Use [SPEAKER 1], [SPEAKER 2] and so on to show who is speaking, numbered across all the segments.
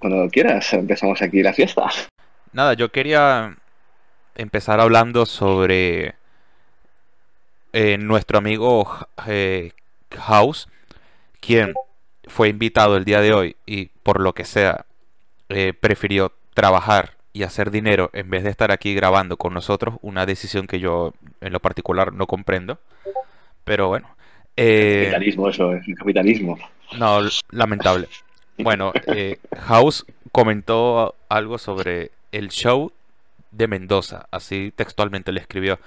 [SPEAKER 1] cuando quieras, empezamos aquí la fiesta.
[SPEAKER 2] Nada, yo quería empezar hablando sobre eh, nuestro amigo eh, House, quien fue invitado el día de hoy y por lo que sea eh, prefirió trabajar y hacer dinero en vez de estar aquí grabando con nosotros, una decisión que yo en lo particular no comprendo. Pero bueno.
[SPEAKER 1] Capitalismo, eso, es capitalismo.
[SPEAKER 2] No, lamentable. Bueno, eh, House comentó algo sobre el show de Mendoza, así textualmente le escribió.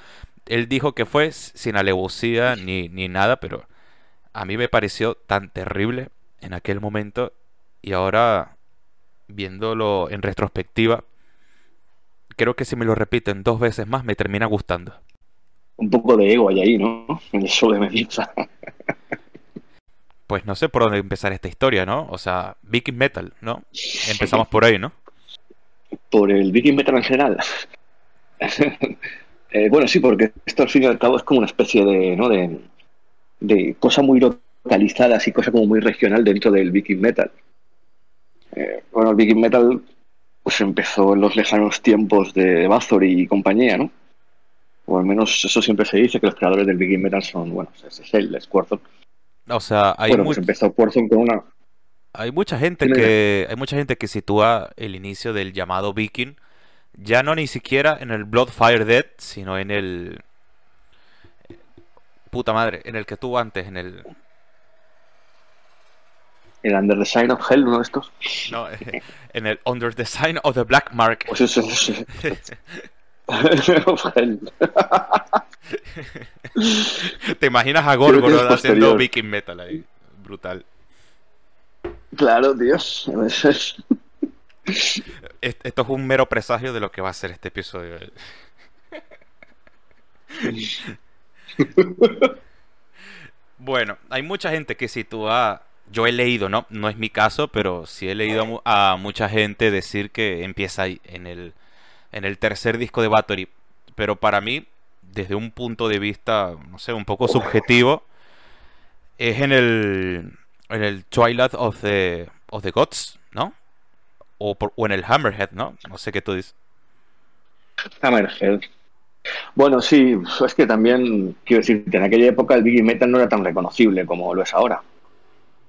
[SPEAKER 2] Él dijo que fue sin alevosía ni, ni nada, pero a mí me pareció tan terrible en aquel momento y ahora viéndolo en retrospectiva, creo que si me lo repiten dos veces más me termina gustando.
[SPEAKER 1] Un poco de ego hay ahí, ¿no? En el show de Mendoza.
[SPEAKER 2] pues no sé por dónde empezar esta historia, ¿no? O sea, Viking Metal, ¿no? Empezamos por ahí, ¿no?
[SPEAKER 1] Por el Viking Metal en general. Eh, bueno, sí, porque esto al fin y al cabo es como una especie de, ¿no? de, de cosa muy localizadas y cosa como muy regional dentro del Viking Metal. Eh, bueno, el Viking Metal pues empezó en los lejanos tiempos de Bathory y compañía, ¿no? O al menos eso siempre se dice, que los creadores del Viking Metal son, bueno, es Warzone.
[SPEAKER 2] O sea, hay
[SPEAKER 1] bueno, pues empezó Warzone con una...
[SPEAKER 2] Hay mucha gente que hay mucha gente que sitúa el inicio del llamado Viking ya no ni siquiera en el Bloodfire Dead, sino en el puta madre, en el que tuvo antes, en el
[SPEAKER 1] el Under the Sign of Hell, uno de estos.
[SPEAKER 2] No, en el Under the Sign of the Black Mark. ¿Te imaginas a Gorgoroth haciendo Viking Metal ahí? Brutal.
[SPEAKER 1] Claro, Dios.
[SPEAKER 2] Esto es un mero presagio de lo que va a ser este episodio. bueno, hay mucha gente que sitúa yo he leído, ¿no? No es mi caso, pero sí he leído a, mucha gente decir que empieza ahí, en el, en el tercer disco de Battery. Pero para mí, desde un punto de vista, no sé, un poco subjetivo, es en el, en el Twilight of the, of the Gods, ¿no? O, o en el Hammerhead, ¿no? No sé qué tú dices.
[SPEAKER 1] Hammerhead. Bueno, sí, es que también, quiero decir, en aquella época el Biggie Metal no era tan reconocible como lo es ahora.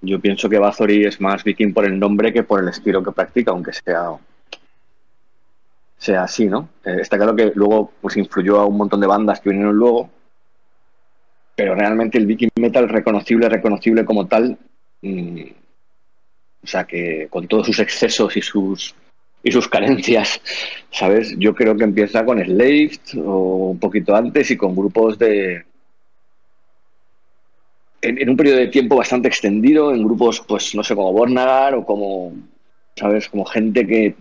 [SPEAKER 1] Yo pienso que Bathory es más viking por el nombre que por el estilo que practica, aunque sea, sea así, ¿no? Eh, está claro que luego pues influyó a un montón de bandas que vinieron luego, pero realmente el viking metal reconocible, reconocible como tal, mm, o sea que con todos sus excesos y sus y sus carencias, ¿sabes? Yo creo que empieza con Slaved o un poquito antes y con grupos de, en, un periodo de tiempo bastante extendido, en grupos, pues, no sé, como Bornagar o como, ¿sabes? Como gente que,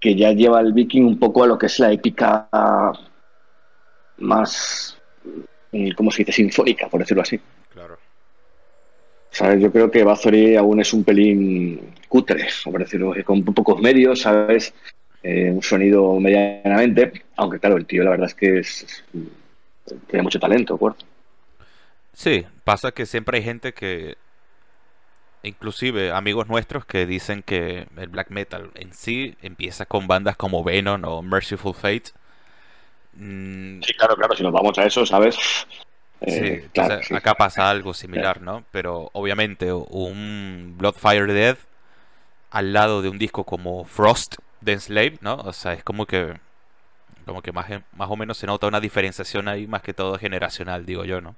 [SPEAKER 1] que ya lleva el viking un poco a lo que es la épica más, mm, ¿cómo se dice? Sinfónica, por decirlo así.
[SPEAKER 2] Claro.
[SPEAKER 1] ¿Sabes? Yo creo que Bathory aún es un pelín cutre, por decirlo así, con pocos medios, ¿sabes? Eh, un sonido medianamente, aunque claro, el tío la verdad es que es, tiene mucho talento, ¿cuerpo?
[SPEAKER 2] Sí, pasa que siempre hay gente que, inclusive amigos nuestros, que dicen que el black metal en sí empieza con bandas como Venom o Merciful Fate.
[SPEAKER 1] Mm, sí, claro, claro, si nos vamos a eso, ¿sabes?
[SPEAKER 2] Eh, sí, acá pasa algo similar, ¿no? Pero obviamente un Bloodfire Dead al lado de un disco como Frost de Enslave, ¿no? O sea, es como que como que más, más o menos se nota una diferenciación ahí más que todo generacional, digo yo, ¿no?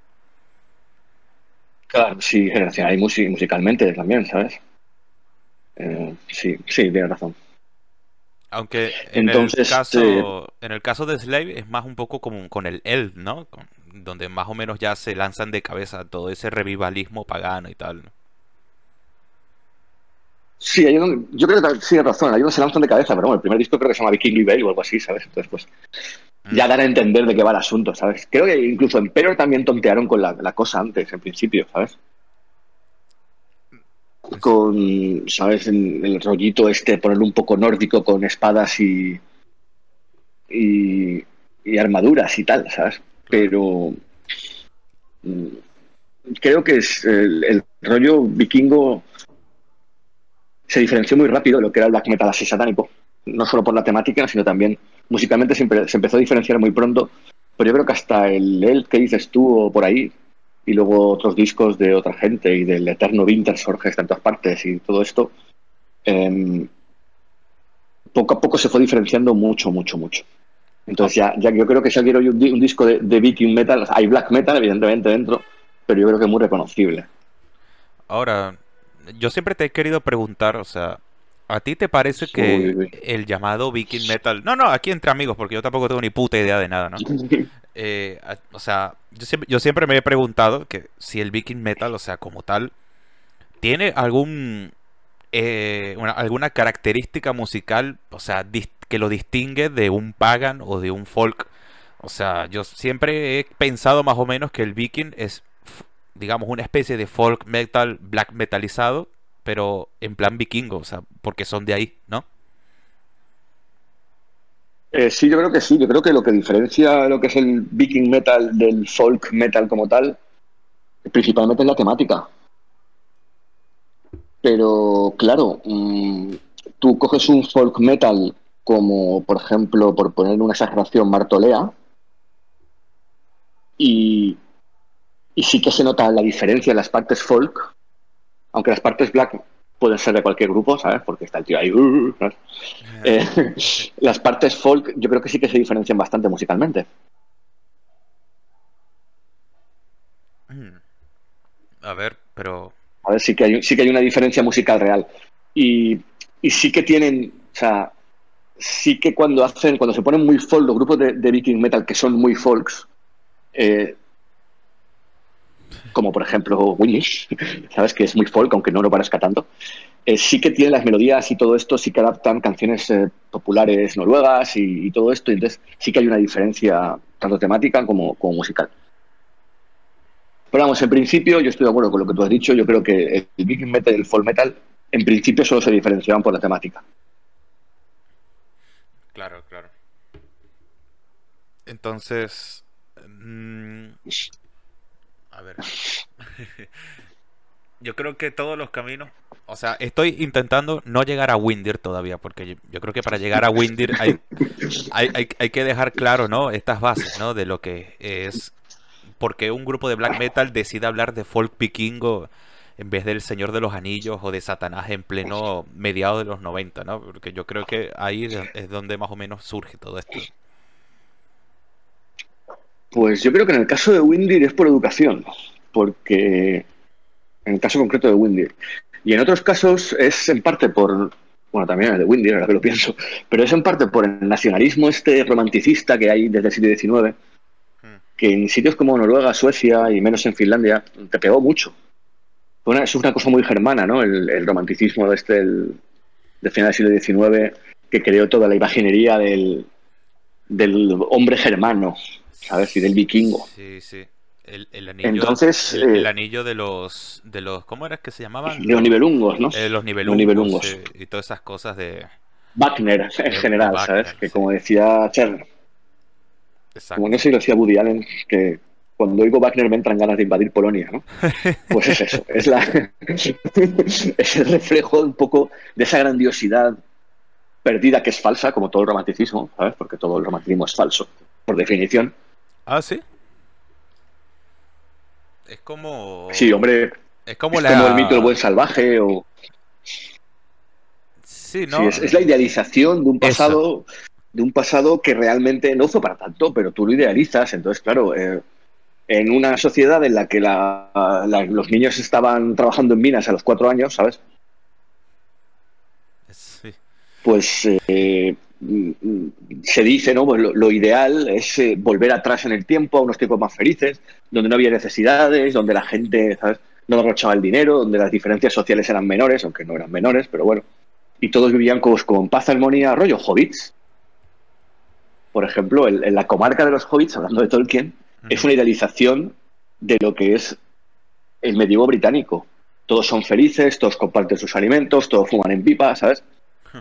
[SPEAKER 1] Claro, sí, hay musicalmente también, ¿sabes? Eh, sí, sí, tienes razón.
[SPEAKER 2] Aunque en, Entonces, el caso, eh, en el caso de Slave es más un poco como con el Elf, ¿no? donde más o menos ya se lanzan de cabeza todo ese revivalismo pagano y tal.
[SPEAKER 1] Sí, yo creo que sí, razón. Hay unos se lanzan de cabeza, pero bueno, el primer disco creo que se llama Viking Bell o algo así, ¿sabes? Entonces, pues ya dan a entender de qué va el asunto, ¿sabes? Creo que incluso en Peror también tontearon con la, cosa antes, en principio, ¿sabes? Con, ¿sabes? El, el, rollito este, ponerlo un poco nórdico con espadas y, y, armaduras y tal, ¿sabes? Pero mm, creo que es el, rollo vikingo se diferenció muy rápido de lo que era el black metal así satánico. No solo por la temática, sino también musicalmente siempre se empezó a diferenciar muy pronto. Pero yo creo que hasta el El que dices tú o por ahí, y luego otros discos de otra gente y del Eterno Winter Sorge en todas partes y todo esto, em, poco a poco se fue diferenciando mucho, mucho, mucho. Entonces ya, ya yo creo que si alguien oye un, disco de, de, Metal, hay black metal evidentemente dentro, pero yo creo que es muy reconocible.
[SPEAKER 2] Ahora, yo siempre te he querido preguntar, o sea, ¿a ti te parece que el llamado Viking Metal, no, no, aquí entre amigos, porque yo tampoco tengo ni puta idea de nada, ¿no? Eh, o sea, yo siempre, yo siempre me he preguntado que si el Viking Metal, o sea, como tal, tiene algún eh, alguna característica musical, o sea, que lo distingue de un pagan o de un folk. O sea, yo siempre he pensado más o menos que el viking es, digamos, una especie de folk metal, black metalizado, pero en plan vikingo, o sea, porque son de ahí, ¿no?
[SPEAKER 1] Eh, sí, yo creo que sí. Yo creo que lo que diferencia lo que es el viking metal del folk metal como tal, principalmente es la temática. Pero claro, mm, tú coges un folk metal como, por ejemplo, por poner una exageración, Martolea, y, y sí que se nota la diferencia en las partes folk, aunque las partes black pueden ser de cualquier grupo, ¿sabes? Porque está el tío ahí. Uh, eh, las partes folk yo creo que sí que se diferencian bastante musicalmente.
[SPEAKER 2] Mm. A ver, pero
[SPEAKER 1] a ver, sí que hay, sí que hay una diferencia musical real. Y, sí que tienen, o sea, sí que cuando hacen, cuando se ponen muy folk, los grupos de, Viking Metal que son muy folks, eh, como por ejemplo Winnish, ¿sabes? Que es muy folk, aunque no lo parezca tanto. Eh, sí que tienen las melodías y todo esto, sí que adaptan canciones eh, populares noruegas y, todo esto, y entonces sí que hay una diferencia tanto temática como musical. Pero vamos, en principio yo estoy de acuerdo con lo que tú has dicho. Yo creo que el Viking Metal y el Folk Metal en principio solo se diferenciaban por la temática.
[SPEAKER 2] Claro, claro. Entonces... Mm, a ver. yo creo que todos los caminos... O sea, estoy intentando no llegar a Windir todavía, porque yo, creo que para llegar a Windir hay, hay, hay, que dejar claro, ¿no? Estas bases, ¿no? De lo que es porque un grupo de black metal decide hablar de folk vikingo en vez del Señor de los Anillos o de Satanás en pleno mediado de los 90, ¿no? Porque yo creo que ahí es donde más o menos surge todo esto.
[SPEAKER 1] Pues yo creo que en el caso de Windir es por educación, porque en el caso concreto de Windir. Y en otros casos es en parte por, bueno, también el de Windir, ahora que lo pienso, pero es en parte por el nacionalismo este romanticista que hay desde el siglo XIX que en sitios como Noruega, Suecia y menos en Finlandia te pegó mucho. es una cosa muy germana, ¿no? El, romanticismo de este del, final del siglo XIX que creó toda la imaginería del, del hombre germano, ¿sabes? Y del vikingo.
[SPEAKER 2] Sí, sí. El, anillo, Entonces, el, eh, anillo de los, de los, ¿cómo era que se llamaban?
[SPEAKER 1] Los nivelungos, ¿no?
[SPEAKER 2] Eh, los nivelungos, y todas esas cosas de...
[SPEAKER 1] Wagner en general, ¿sabes? Que como decía Cher, como no sé si lo decía Woody Allen, que cuando oigo Wagner me entran ganas de invadir Polonia, ¿no? Pues es eso, es, la, es el reflejo un poco de esa grandiosidad perdida que es falsa, como todo el romanticismo, ¿sabes? Porque todo el romanticismo es falso, por definición.
[SPEAKER 2] Ah, sí. Es como.
[SPEAKER 1] Sí, hombre. Es como, el mito del buen salvaje o.
[SPEAKER 2] Sí, ¿no?
[SPEAKER 1] es, la idealización de un pasado de un pasado que realmente no fue para tanto, pero tú lo idealizas. Entonces, claro, eh, en una sociedad en la que los niños estaban trabajando en minas a los cuatro años, ¿sabes? Pues eh, se dice, ¿no? Pues lo, ideal es eh, volver atrás en el tiempo, a unos tiempos más felices, donde no había necesidades, donde la gente, ¿sabes? No derrochaba el dinero, donde las diferencias sociales eran menores, aunque no eran menores, pero bueno. Y todos vivían con, con paz, armonía, rollo hobbits por ejemplo, en, la comarca de los hobbits, hablando de Tolkien, es una idealización de lo que es el medievo británico. Todos son felices, todos comparten sus alimentos, todos fuman en pipa, ¿sabes?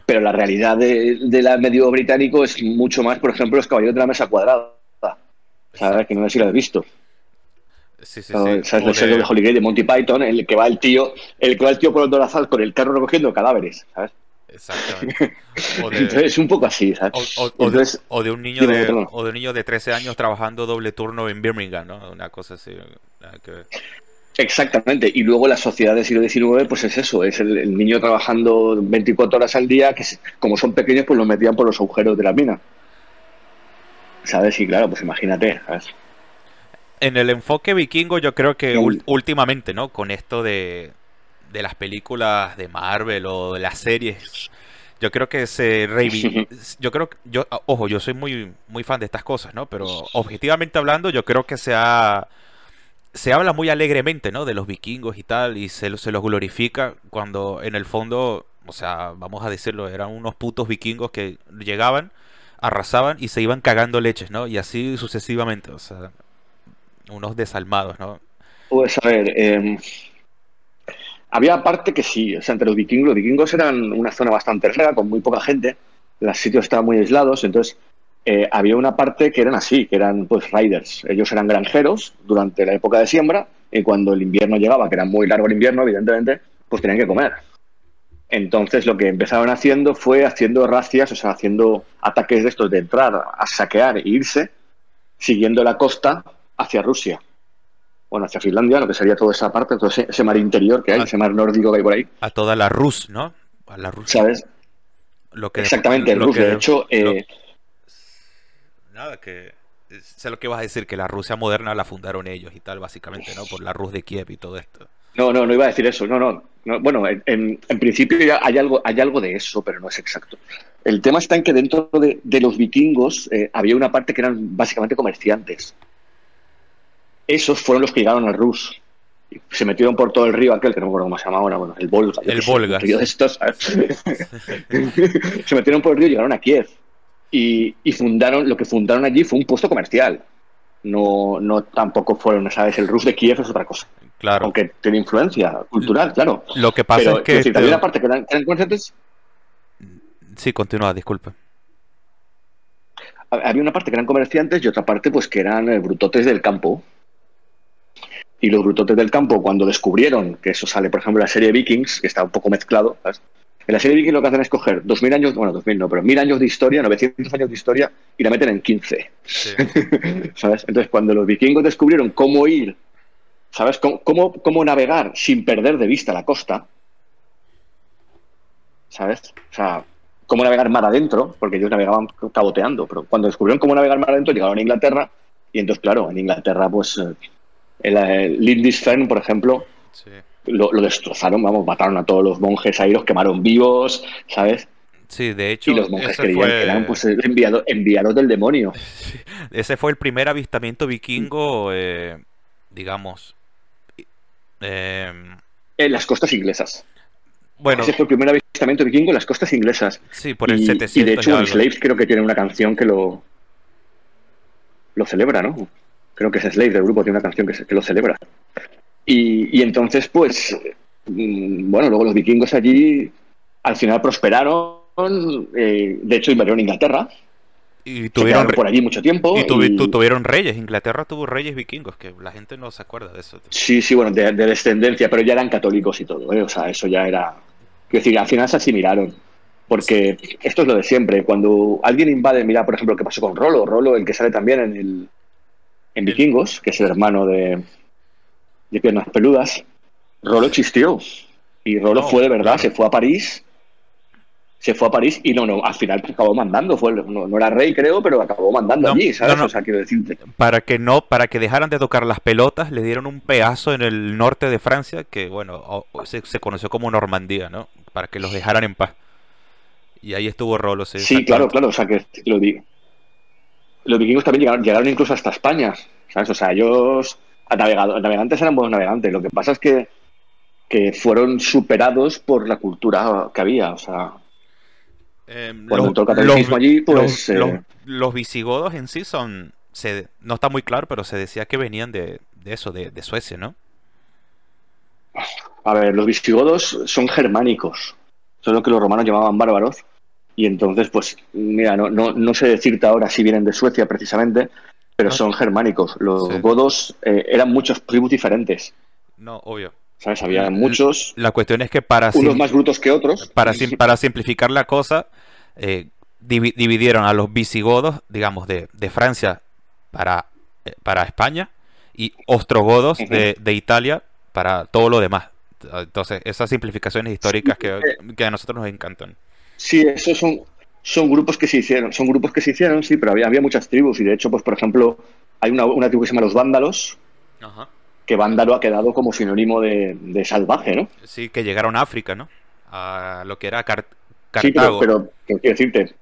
[SPEAKER 1] Pero la realidad del de medievo británico es mucho más, por ejemplo, los caballeros de la mesa cuadrada. ¿Sabes? Que no sé si lo has visto.
[SPEAKER 2] Sí, sí,
[SPEAKER 1] ¿Sabes?
[SPEAKER 2] sí.
[SPEAKER 1] ¿Sabes? El
[SPEAKER 2] de-
[SPEAKER 1] Holy Grail de Monty Python, el que va el tío, el que va el tío por el Dorazal con el carro recogiendo cadáveres, ¿sabes?
[SPEAKER 2] Exactamente. O de,
[SPEAKER 1] Entonces es un poco así, ¿sabes?
[SPEAKER 2] o, de,
[SPEAKER 1] Entonces,
[SPEAKER 2] o de un niño de, o de un niño de 13 años trabajando doble turno en Birmingham, ¿no? Una cosa así. que.
[SPEAKER 1] Exactamente, y luego la sociedad del siglo XIX, pues es eso, es el, el niño trabajando 24 horas al día, que como son pequeños, pues los metían por los agujeros de la mina. ¿Sabes? Y claro, pues imagínate, ¿sabes?
[SPEAKER 2] En el enfoque vikingo, yo creo que ul- últimamente, ¿no? Con esto de, de las películas de Marvel o de las series, yo creo que se Yo creo que, yo, ojo, yo soy muy, muy fan de estas cosas, ¿no? Pero objetivamente hablando, yo creo que se ha- se habla muy alegremente, ¿no? De los vikingos y tal, y se, se los glorifica cuando en el fondo, o sea, vamos a decirlo, eran unos putos vikingos que llegaban, arrasaban y se iban cagando leches, ¿no? Y así sucesivamente, o sea, unos desalmados, ¿no?
[SPEAKER 1] Pues a ver, eh, había parte que sí, o sea, entre los vikingos, los vikingos eran una zona bastante larga, con muy poca gente, los sitios estaban muy aislados, entonces eh, había una parte que eran así, que eran pues riders, ellos eran granjeros durante la época de siembra y cuando el invierno llegaba, que era muy largo el invierno, evidentemente, pues tenían que comer. Entonces lo que empezaron haciendo fue haciendo racias, o sea, haciendo ataques de estos de entrar a saquear e irse, siguiendo la costa hacia Rusia bueno, hacia Finlandia, lo que sería toda esa parte, todo ese, ese mar interior que hay,
[SPEAKER 2] Ah.
[SPEAKER 1] ese mar nórdico que hay por ahí,
[SPEAKER 2] A toda la Rus, ¿no? A la Rus.
[SPEAKER 1] ¿sabes?
[SPEAKER 2] Lo que
[SPEAKER 1] Exactamente, el Rus.
[SPEAKER 2] que-
[SPEAKER 1] De hecho,
[SPEAKER 2] lo-
[SPEAKER 1] eh,
[SPEAKER 2] Nada, que sé lo que vas a decir, que la Rusia moderna la fundaron ellos y tal, básicamente, ¿no? Por la Rus de Kiev y todo esto.
[SPEAKER 1] no, no, no iba a decir eso, no, no. no, bueno, en, principio ya hay algo, hay algo de eso, pero no es exacto. El tema está en que dentro de, de los vikingos eh, había una parte que eran básicamente comerciantes. Esos fueron los que llegaron al Rus. Se metieron por todo el río aquel, que no me acuerdo cómo se llama ahora, bueno, el Volga.
[SPEAKER 2] El
[SPEAKER 1] sé,
[SPEAKER 2] Volga,
[SPEAKER 1] río de estos, ¿sabes? se metieron por el río y llegaron a Kiev. Y, y fundaron, lo que fundaron allí fue un puesto comercial. No, no tampoco fueron, ¿sabes? El Rus de Kiev es otra cosa.
[SPEAKER 2] Claro.
[SPEAKER 1] Aunque tiene influencia cultural, claro.
[SPEAKER 2] Lo que pasa
[SPEAKER 1] Pero
[SPEAKER 2] es que...
[SPEAKER 1] quiero decir,
[SPEAKER 2] este-
[SPEAKER 1] también la parte que eran, eran comerciantes,
[SPEAKER 2] Sí, continúa, disculpe.
[SPEAKER 1] había una parte que eran comerciantes y otra parte pues que eran eh, brutotes del campo. Y los brutotes del campo, cuando descubrieron, que eso sale, por ejemplo, en la serie Vikings, que está un poco mezclado, ¿sabes? En la serie Vikings lo que hacen es coger 2000 años, bueno, 2000 no, pero 1000 años de historia, 900 años de historia, y la meten en 15.
[SPEAKER 2] Sí.
[SPEAKER 1] ¿Sabes? Entonces, cuando los vikingos descubrieron cómo ir, ¿sabes? Cómo, cómo, cómo navegar sin perder de vista la costa, ¿sabes? O sea, cómo navegar mar adentro, porque ellos navegaban caboteando, pero cuando descubrieron cómo navegar mar adentro, llegaron a Inglaterra, y entonces, claro, en Inglaterra, pues, eh, el, el Lindisfarne, por ejemplo,
[SPEAKER 2] Sí.
[SPEAKER 1] Lo, lo destrozaron, vamos, mataron a todos los monjes ahí, los quemaron vivos, ¿sabes?
[SPEAKER 2] Sí, de hecho,
[SPEAKER 1] Y los monjes creían
[SPEAKER 2] fue,
[SPEAKER 1] que eran pues enviados, enviados del demonio.
[SPEAKER 2] ese fue el primer avistamiento vikingo, eh, digamos. eh,
[SPEAKER 1] En las costas inglesas.
[SPEAKER 2] bueno,
[SPEAKER 1] Ese fue el primer avistamiento vikingo en las costas inglesas.
[SPEAKER 2] sí, por el
[SPEAKER 1] y,
[SPEAKER 2] 700
[SPEAKER 1] y de hecho. Slaves creo que tiene una canción que lo lo celebra, ¿no? Creo que es Slaves del grupo, tiene una canción que, se- que lo celebra. Y, y entonces, pues, mm, bueno, luego los vikingos allí al final prosperaron. eh, de hecho, invadieron Inglaterra.
[SPEAKER 2] Y tuvieron,
[SPEAKER 1] por allí mucho tiempo.
[SPEAKER 2] y tuvi-
[SPEAKER 1] y-
[SPEAKER 2] tu- tuvieron reyes. Inglaterra tuvo reyes vikingos, que la gente no se acuerda de eso.
[SPEAKER 1] Sí, sí, bueno, de, de descendencia, pero ya eran católicos y todo, ¿eh? O sea, eso ya era. Quiero decir, al final se asimilaron. Porque esto es lo de siempre. Cuando alguien invade, mira, por ejemplo, lo que pasó con Rolo. Rolo, el que sale también en el en Vikingos, que es el hermano de, de Piernas Peludas. Rolo existió. Y Rolo
[SPEAKER 2] No,
[SPEAKER 1] fue de verdad,
[SPEAKER 2] claro.
[SPEAKER 1] se fue a París. Se fue a París y no, no, al final acabó mandando. Fue, no, no era rey, creo, pero acabó mandando
[SPEAKER 2] No,
[SPEAKER 1] allí, ¿sabes? O sea, quiero decirte.
[SPEAKER 2] Para que no, para que dejaran de tocar las pelotas, le dieron un pedazo en el norte de Francia, que bueno, se, se conoció como Normandía, ¿no? Para que los dejaran en paz. Y ahí estuvo Rolo, sí.
[SPEAKER 1] Sí, claro, claro. O sea, que lo di- los vikingos también llegaron, llegaron incluso hasta España. ¿sabes? O sea, ellos navegantes eran buenos navegantes. Lo que pasa es que, que fueron superados por la cultura que había. O sea,
[SPEAKER 2] Em,
[SPEAKER 1] Cuando
[SPEAKER 2] los-
[SPEAKER 1] entró el catolicismo
[SPEAKER 2] los-
[SPEAKER 1] allí, pues,
[SPEAKER 2] los,
[SPEAKER 1] eh,
[SPEAKER 2] los- los visigodos en sí son, se, no está muy claro, pero se decía que venían de, de eso, de, de Suecia, ¿no?
[SPEAKER 1] a ver, los visigodos son germánicos. Son lo que los romanos llamaban bárbaros. Y entonces, pues, mira, no, no, no sé decirte ahora si vienen de Suecia precisamente, pero
[SPEAKER 2] no-
[SPEAKER 1] son germánicos. Los
[SPEAKER 2] Sí.
[SPEAKER 1] godos eh, eran muchos tribus diferentes,
[SPEAKER 2] No, obvio.
[SPEAKER 1] ¿sabes? Había muchos,
[SPEAKER 2] La cuestión es que para,
[SPEAKER 1] unos más brutos que otros.
[SPEAKER 2] para, sim- para simplificar la cosa, eh, divi- dividieron a los visigodos, digamos, de, de Francia para, eh, para España y ostrogodos de, de Italia para todo lo demás. Entonces, esas simplificaciones históricas que, que a nosotros nos encantan.
[SPEAKER 1] Sí, esos son, son grupos que se hicieron, son grupos que se hicieron, sí, pero había, había muchas tribus y de hecho, pues por ejemplo, hay una, una tribu que se llama los vándalos, que vándalo ha quedado como sinónimo de, de salvaje, ¿no?
[SPEAKER 2] Sí, que llegaron a África, ¿no? A lo que era Car-
[SPEAKER 1] Sí,
[SPEAKER 2] Cartago.
[SPEAKER 1] pero, pero, pero quiero decirte,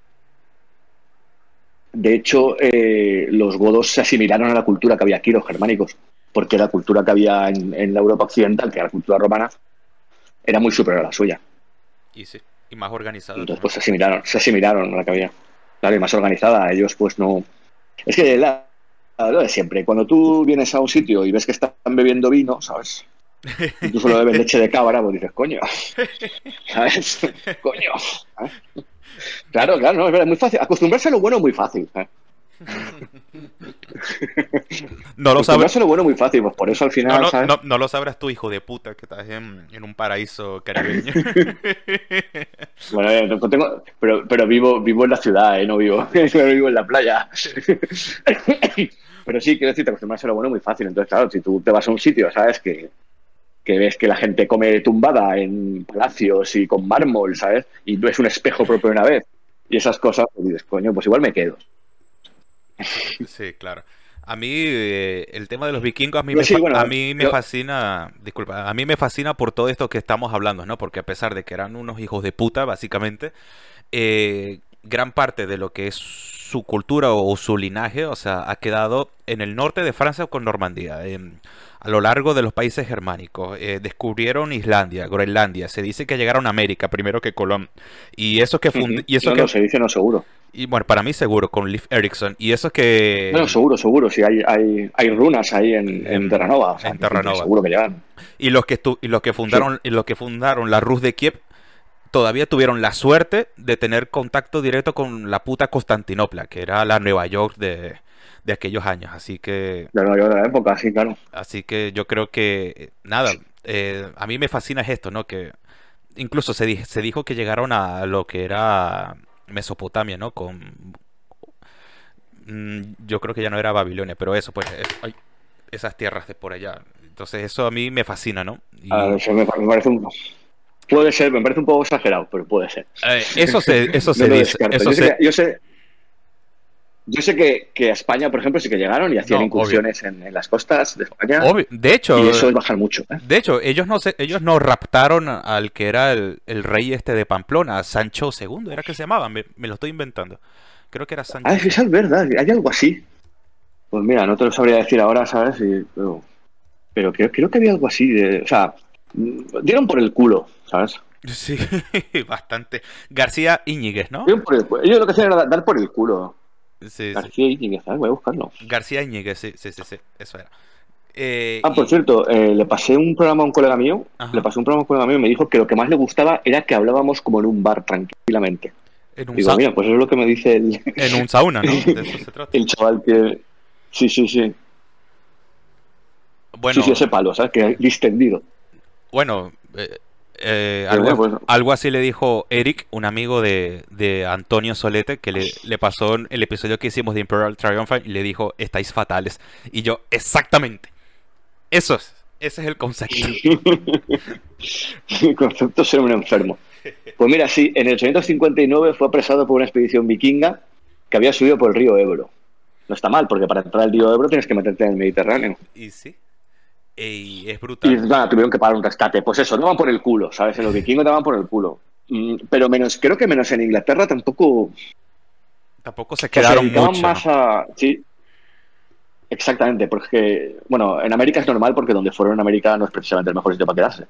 [SPEAKER 1] de hecho, eh, los godos se asimilaron a la cultura que había aquí, los germánicos, porque la cultura que había en, en la Europa occidental, que era la cultura romana, era muy superior a la suya.
[SPEAKER 2] Y sí, y más organizado.
[SPEAKER 1] Entonces, pues se asimilaron, se asimilaron a la que había. Claro, y más organizada. Ellos, pues no. Es que la, lo de siempre, cuando tú vienes a un sitio y ves que están bebiendo vino, ¿sabes? Y tú solo bebes leche de cabra, pues dices, coño. ¿Sabes? Coño. ¿sabes? Claro, claro, no, es verdad, es muy fácil. Acostumbrarse a lo bueno es muy fácil. ¿eh?
[SPEAKER 2] No lo sabes.
[SPEAKER 1] A lo bueno es muy fácil, pues por eso al
[SPEAKER 2] No
[SPEAKER 1] final,
[SPEAKER 2] no- no lo sabrás tú, hijo de puta, que estás en, en un paraíso caribeño.
[SPEAKER 1] Bueno, eh, no tengo, pero, pero vivo, vivo en la ciudad, ¿eh? no vivo, no vivo en la playa. Pero sí, quiero decir, te acostumbrarse a lo bueno es muy fácil. Entonces, claro, si tú te vas a un sitio, ¿sabes? Que, que ves que la gente come tumbada en palacios y con mármol, ¿sabes? Y ves un espejo propio una vez y esas cosas, pues dices, coño, pues igual me quedo.
[SPEAKER 2] Sí, claro. A mí eh, el tema de los vikingos a mí me,
[SPEAKER 1] sí,
[SPEAKER 2] fa-
[SPEAKER 1] bueno,
[SPEAKER 2] a mí me
[SPEAKER 1] yo-
[SPEAKER 2] fascina, disculpa, a mí me fascina por todo esto que estamos hablando, ¿no? Porque a pesar de que eran unos hijos de puta, básicamente, eh, gran parte de lo que es su cultura o, su linaje, o sea, ha quedado en el norte de Francia con Normandía, en- a lo largo de los países germánicos. Eh, descubrieron Islandia, Groenlandia, se dice que llegaron a América primero que Colón. Y eso que fund-
[SPEAKER 1] Ujú.
[SPEAKER 2] y eso
[SPEAKER 1] no,
[SPEAKER 2] que
[SPEAKER 1] no, se dice no seguro.
[SPEAKER 2] y bueno, para mí seguro con Leif Erikson y eso que
[SPEAKER 1] No, seguro, seguro. Sí, hay, hay, hay runas ahí en, Terranova. o sea,
[SPEAKER 2] en Terranova.
[SPEAKER 1] Seguro que llegan.
[SPEAKER 2] Y los que estu- y los que fundaron y los que fundaron la Rus de Kiev todavía tuvieron la suerte de tener contacto directo con la puta Constantinopla, que era la Nueva York de, de aquellos años. Así que
[SPEAKER 1] De la, de la época, sí, claro.
[SPEAKER 2] así que yo creo que nada, eh, a mí me fascina es esto, ¿no? Que incluso se, di- se dijo que llegaron a lo que era Mesopotamia, ¿no? Con mm, yo creo que ya no era Babilonia, pero eso, pues, es- ay, esas tierras de por allá. Entonces eso a mí me fascina, ¿no? Y-
[SPEAKER 1] eso me, parece un. Puede ser, me parece un poco exagerado, pero puede ser.
[SPEAKER 2] Eh, eso se, eso
[SPEAKER 1] No
[SPEAKER 2] se
[SPEAKER 1] lo
[SPEAKER 2] dice. Eso se-
[SPEAKER 1] yo sé, yo sé que, que a España, por ejemplo, sí que llegaron y hacían
[SPEAKER 2] No,
[SPEAKER 1] incursiones en, en las costas de España.
[SPEAKER 2] obvio- de hecho,
[SPEAKER 1] Y eso es bajar mucho. ¿eh?
[SPEAKER 2] de hecho, ellos no se, ellos no raptaron al que era el, el rey este de Pamplona, Sancho II, era que se llamaba, me, me lo estoy inventando. Creo que era Sancho.
[SPEAKER 1] Ah, esa es verdad, hay algo así. Pues mira, no te lo sabría decir ahora, ¿sabes? Y- pero pero creo, creo que había algo así. De, o sea, mm, dieron por el culo, ¿sabes?
[SPEAKER 2] Sí, bastante. García Íñiguez, ¿no?
[SPEAKER 1] Dieron por el culo. Ellos lo que hacían era dar por el culo.
[SPEAKER 2] Sí, sí.
[SPEAKER 1] García Íñiguez. Voy a buscarlo.
[SPEAKER 2] García Íñiguez, sí, sí, sí, sí, eso era. Eh,
[SPEAKER 1] Ah, por
[SPEAKER 2] y-
[SPEAKER 1] cierto, eh, le pasé un programa a un colega mío.
[SPEAKER 2] Ajá.
[SPEAKER 1] Le pasé un programa a un colega mío y me dijo que lo que más le gustaba era que hablábamos como en un bar tranquilamente.
[SPEAKER 2] en, un
[SPEAKER 1] Digo, mira, pues eso es lo que me dice el,
[SPEAKER 2] en un sauna, ¿no? De eso se trata.
[SPEAKER 1] el chaval que. Sí, sí, sí.
[SPEAKER 2] Bueno,
[SPEAKER 1] Sí, sí, ese palo, ¿sabes? Que distendido.
[SPEAKER 2] bueno, eh, eh, algo,
[SPEAKER 1] bueno, pues-
[SPEAKER 2] algo así le dijo Eric, un amigo de, de Antonio Solete, que le, le pasó el episodio que hicimos de Imperial Triumphant y le dijo, estáis fatales. Y yo, exactamente. Eso es, ese es el concepto.
[SPEAKER 1] El concepto es ser un enfermo. Pues mira, sí, en el 859 fue apresado por una expedición vikinga que había subido por el río Ebro. No está mal, porque para entrar al río Ebro tienes que meterte en el Mediterráneo.
[SPEAKER 2] Y sí. Y es
[SPEAKER 1] Y
[SPEAKER 2] brutal.
[SPEAKER 1] nada, tuvieron que pagar un rescate. Pues eso, no van por el culo, ¿sabes? En los vikingos te van por el culo. Mm, Pero menos, creo que menos en Inglaterra tampoco.
[SPEAKER 2] Tampoco se quedaron
[SPEAKER 1] dedicaban
[SPEAKER 2] mucho.
[SPEAKER 1] más a. Sí. Exactamente, porque, bueno, en América es normal porque donde fueron en América no es precisamente el mejor sitio para quedarse.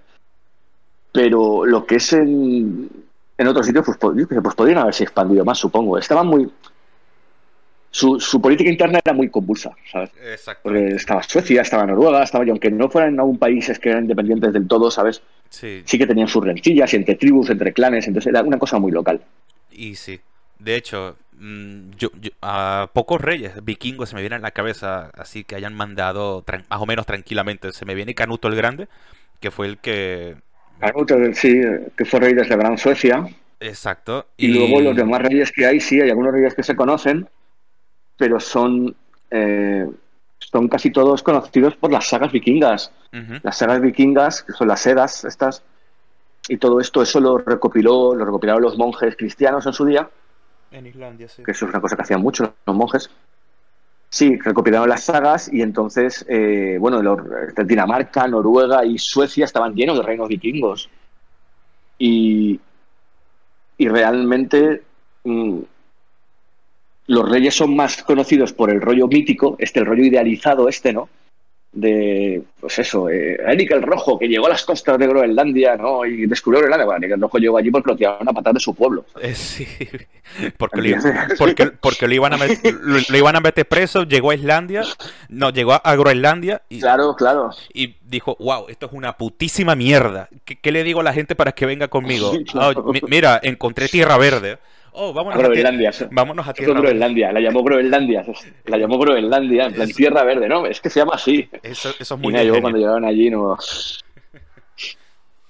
[SPEAKER 1] Pero lo que es en, en otros sitios, pues, pues podrían haberse expandido más, supongo. Estaban muy. Su, su política interna era muy convulsa, ¿sabes?
[SPEAKER 2] Exacto.
[SPEAKER 1] Porque estaba Suecia, estaba Noruega, estaba, y aunque no fueran aún países que eran independientes del todo, ¿sabes?
[SPEAKER 2] Sí,
[SPEAKER 1] Sí que tenían sus rencillas entre tribus, entre clanes, entonces era una cosa muy local.
[SPEAKER 2] y sí. De hecho, mm, yo, a pocos reyes vikingos se me vienen a la cabeza, así que hayan mandado más o menos tranquilamente. Se me viene Canuto el Grande, que fue el que...
[SPEAKER 1] Canuto, sí, que fue rey de la Gran Suecia.
[SPEAKER 2] Exacto.
[SPEAKER 1] Y, luego los demás reyes que hay, sí, hay algunos reyes que se conocen, pero son, eh, son casi todos conocidos por las sagas vikingas. Las sagas vikingas, que son las sedas estas, y todo esto, eso lo recopiló, lo recopilaron los monjes cristianos en su día.
[SPEAKER 2] En Islandia, sí.
[SPEAKER 1] Que eso es una cosa que hacían mucho los monjes. Sí, recopilaron las sagas y entonces, eh, bueno, los, Dinamarca, Noruega y Suecia estaban llenos de reinos vikingos. Y, y realmente mm, los reyes son más conocidos por el rollo mítico, este, el rollo idealizado este, ¿no? de, pues eso, eh, Eric el Rojo, que llegó a las costas de Groenlandia, ¿no? Y descubrió Groenlandia. Bueno, Eric el Rojo llegó allí porque lo tiraron a patar de su pueblo.
[SPEAKER 2] Eh, sí, porque, lo, porque, lo, iban a meter, lo, iban a meter preso, llegó a Islandia, no, llegó a Groenlandia y,
[SPEAKER 1] claro, claro.
[SPEAKER 2] y dijo, wow, esto es una putísima mierda. ¿Qué, le digo a la gente para que venga conmigo? Ah, mira, encontré tierra verde. Oh, vámonos
[SPEAKER 1] a Groenlandia.
[SPEAKER 2] vámonos a tierra
[SPEAKER 1] Groenlandia, la llamó Groenlandia. La llamó Groenlandia, en plan tierra verde, ¿no? Es que se llama así.
[SPEAKER 2] Eso, eso es muy
[SPEAKER 1] Y yo cuando llegaron allí no.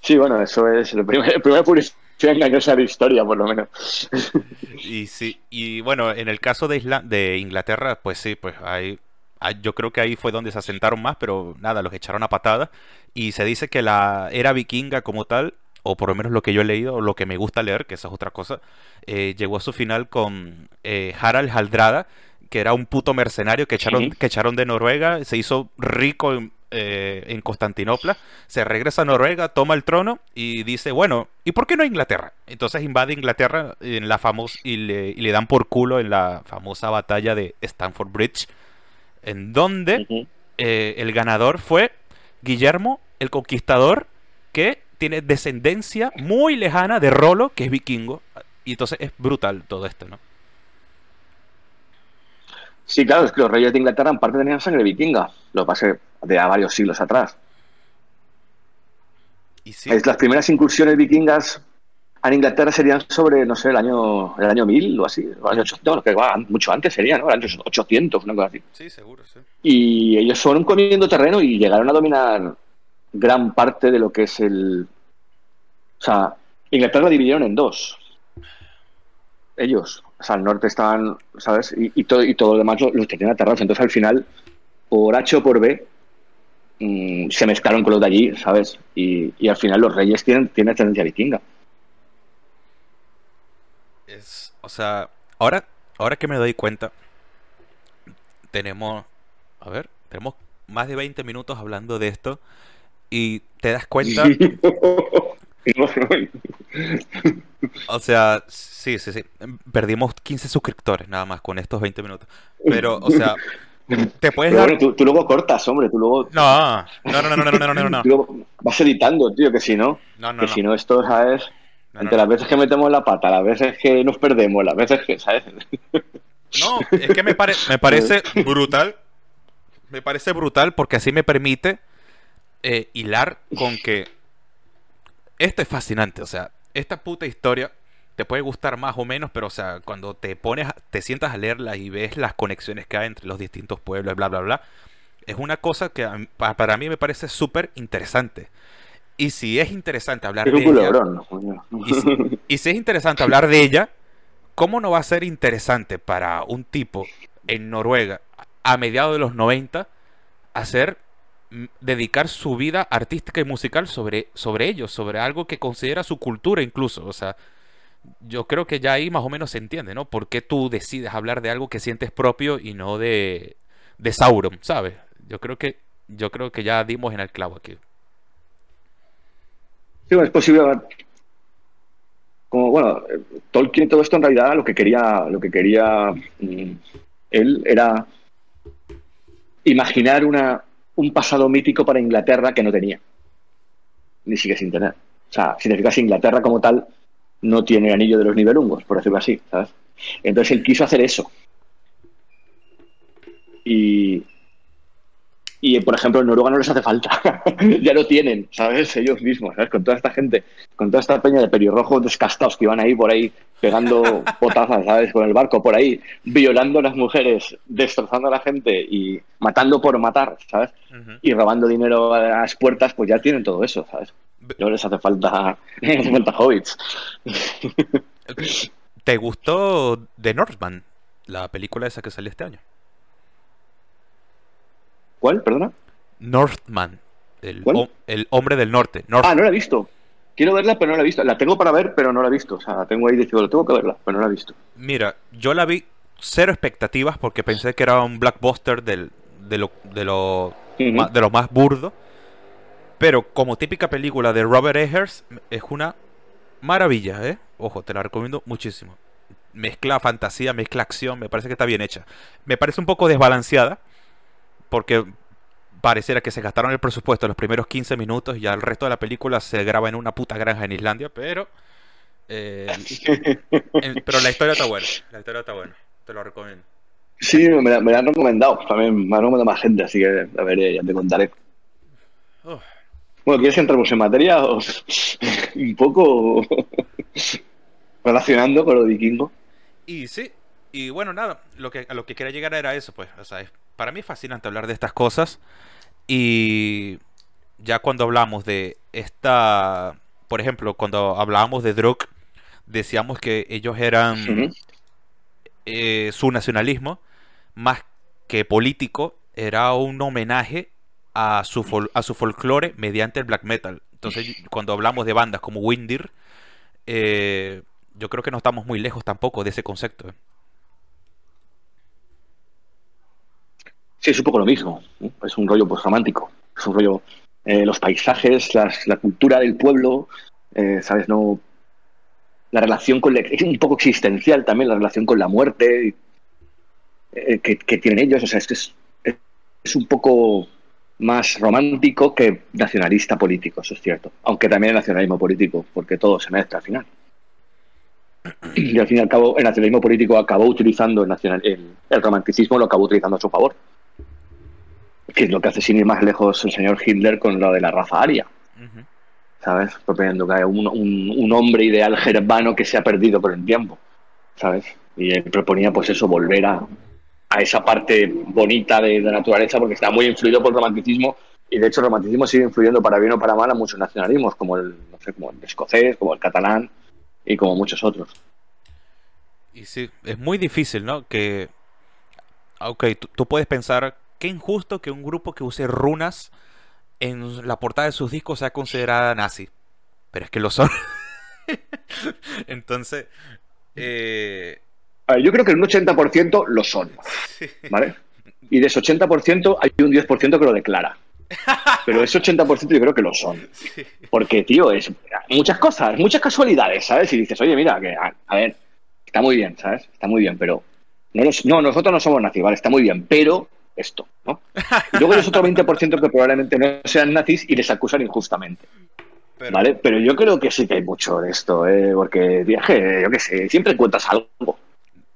[SPEAKER 1] Sí, bueno, eso es el primer, el primer publicidad engañosa de historia, por lo menos.
[SPEAKER 2] Y sí, y bueno, en el caso de, de Inglaterra, pues sí, pues hay yo creo que ahí fue donde se asentaron más, pero nada, los echaron a patada. Y se dice que la era vikinga como tal o por lo menos lo que yo he leído, o lo que me gusta leer, que esa es otra cosa, eh, llegó a su final con eh, Harald Haldrada, que era un puto mercenario que echaron, que echaron de Noruega, se hizo rico en, eh, en, Constantinopla, se regresa a Noruega, toma el trono y dice, bueno, ¿y por qué no Inglaterra? Entonces invade Inglaterra en la famosa y le, y le dan por culo en la famosa batalla de Stamford Bridge, en donde el ganador fue Guillermo el Conquistador, que tiene descendencia muy lejana de Rolo, que es vikingo. Y entonces es brutal todo esto, ¿no?
[SPEAKER 1] Sí, claro, es que los reyes de Inglaterra en parte tenían sangre vikinga. Lo pasé de a varios siglos atrás. ¿Y es, las primeras incursiones vikingas en Inglaterra serían sobre, no sé, el año el año 1000 o así, el año 800, que mucho antes sería, ¿no? El año 800, una cosa así.
[SPEAKER 2] Sí, seguro, sí.
[SPEAKER 1] Y ellos fueron comiendo terreno y llegaron a dominar gran parte de lo que es el... O sea, Inglaterra dividieron en dos. Ellos, o sea, al norte estaban, ¿sabes? Y, todo, y todo lo demás los, tenían aterrados. Entonces, al final, por H o por B, mm, se mezclaron con los de allí, ¿sabes? Y, al final los reyes tienen, tienen tendencia vikinga.
[SPEAKER 2] Es, o sea, ahora, ahora que me doy cuenta, tenemos, a ver, tenemos más de 20 minutos hablando de esto y te das cuenta. o sea, sí, sí, sí. Perdimos 15 suscriptores nada más con estos 20 minutos. Pero, o sea, te puedes
[SPEAKER 1] dar... tú, luego cortas, hombre, tú luego...
[SPEAKER 2] No, no, no, no, no, no, no, no.
[SPEAKER 1] Tú vas editando, tío, que si no... No, no, que si no esto, ¿sabes? Entre las veces que metemos la pata, las veces que nos perdemos, las veces que, ¿sabes?
[SPEAKER 2] No, es que me, me parece brutal. Me parece brutal porque así me permite eh, hilar con que esto es fascinante, o sea, esta puta historia te puede gustar más o menos, pero o sea, cuando te pones, te sientas a leerla y ves las conexiones que hay entre los distintos pueblos, bla, bla, bla, es una cosa que para mí me parece súper interesante. Y si es interesante hablar de ella, y si es interesante hablar de ella, ¿cómo no va a ser interesante para un tipo en Noruega a mediados de los 90 hacer dedicar su vida artística y musical sobre, sobre ellos, sobre algo que considera su cultura incluso. O sea, yo creo que ya ahí más o menos se entiende, ¿no? ¿Por qué tú decides hablar de algo que sientes propio y no de, de Sauron, ¿sabes? Yo creo que yo creo que ya dimos en el clavo aquí.
[SPEAKER 1] Sí, es posible. Como bueno, Tolkien todo esto en realidad lo que quería, lo que quería mm, él era imaginar una, un pasado mítico para Inglaterra que no tenía, ni sigue sin tener. O sea, significa que Inglaterra como tal no tiene anillo de los nivelungos, por decirlo así, ¿sabes? Entonces él quiso hacer eso. Y, Y, por ejemplo, en Noruega no les hace falta. ya lo tienen, ¿sabes? Ellos mismos, ¿sabes? Con toda esta gente, con toda esta peña de pelirrojos descastados que iban ahí por ahí pegando potazas, ¿sabes? Con el barco por ahí, violando a las mujeres, destrozando a la gente y matando por matar, ¿sabes? Y robando dinero a las puertas, pues ya tienen todo eso, ¿sabes? No les hace falta, les hace falta hobbits.
[SPEAKER 2] ¿Te gustó The Northman, la película esa que salió este año?
[SPEAKER 1] ¿Cuál? Perdona.
[SPEAKER 2] Northman. El, el hombre del norte.
[SPEAKER 1] Ah, no la he visto. Quiero verla, pero no la he visto. La tengo para ver, pero no la he visto. O sea, la tengo ahí diciendo, lo tengo que verla, pero no la he visto.
[SPEAKER 2] Mira, yo la vi cero expectativas porque pensé que era un blockbuster del, de lo, de lo, más, de lo más burdo. Pero como típica película de Robert Eggers, es una maravilla, ¿eh? Ojo, te la recomiendo muchísimo. Mezcla fantasía, mezcla acción, me parece que está bien hecha. Me parece un poco desbalanceada, porque pareciera que se gastaron el presupuesto en los primeros 15 minutos y ya el resto de la película se graba en una puta granja en Islandia, pero... Eh, pero la historia está buena, la historia está buena, te lo recomiendo.
[SPEAKER 1] Sí, me, la, han recomendado, también me han recomendado más gente, así que a ver, ya te contaré. Bueno, ¿quieres que entremos en materia? un poco relacionando con lo vikingo.
[SPEAKER 2] Y sí, y bueno, nada, lo que, a lo que quería llegar era eso, pues, o sea, para mí es fascinante hablar de estas cosas y ya cuando hablamos de esta, por ejemplo, cuando hablábamos de Druk, decíamos que ellos eran eh, su nacionalismo, más que político, era un homenaje a su, a su folclore mediante el black metal. Entonces, cuando hablamos de bandas como Windir, eh, yo creo que no estamos muy lejos tampoco de ese concepto.
[SPEAKER 1] Sí, es un poco lo mismo. Es un rollo pues, romántico. Es un rollo. Eh, los paisajes, la cultura del pueblo, eh, ¿sabes? No. La relación con. Es un poco existencial también, la relación con la muerte eh, que, tienen ellos. O sea, es que es, es un poco más romántico que nacionalista político, eso es cierto. Aunque también el nacionalismo político, porque todo se mezcla al final. Y al fin y al cabo, el nacionalismo político acabó utilizando el, nacional, el romanticismo, lo acabó utilizando a su favor que es lo que hace sin ir más lejos el señor Hitler con lo de la raza aria. ¿Sabes? Proponiendo que haya un, un, hombre ideal germano que se ha perdido por el tiempo. ¿Sabes? Y él proponía, pues eso, volver a, a esa parte bonita de, la naturaleza, porque está muy influido por el romanticismo. Y de hecho, el romanticismo sigue influyendo para bien o para mal a muchos nacionalismos, como el, no sé, como el escocés, como el catalán y como muchos otros.
[SPEAKER 2] Y sí, es muy difícil, ¿no? Que. Ok, tú puedes pensar qué injusto que un grupo que use runas en la portada de sus discos sea considerada nazi. Pero es que lo son. Entonces, eh...
[SPEAKER 1] yo creo que un 80% lo son. ¿Vale? Y de ese 80% hay un 10% que lo declara. Pero ese 80% yo creo que lo son. Porque, tío, es muchas cosas, muchas casualidades, ¿sabes? Y dices, oye, mira, que, a, ver, está muy bien, ¿sabes? Está muy bien, pero no, no nosotros no somos nazis, ¿vale? Está muy bien, pero esto, ¿no? Y luego hay otro 20% que probablemente no sean nazis y les acusan injustamente. ¿Vale? Pero yo creo que sí que hay mucho de esto, ¿eh? porque viaje, yo qué sé, siempre encuentras algo.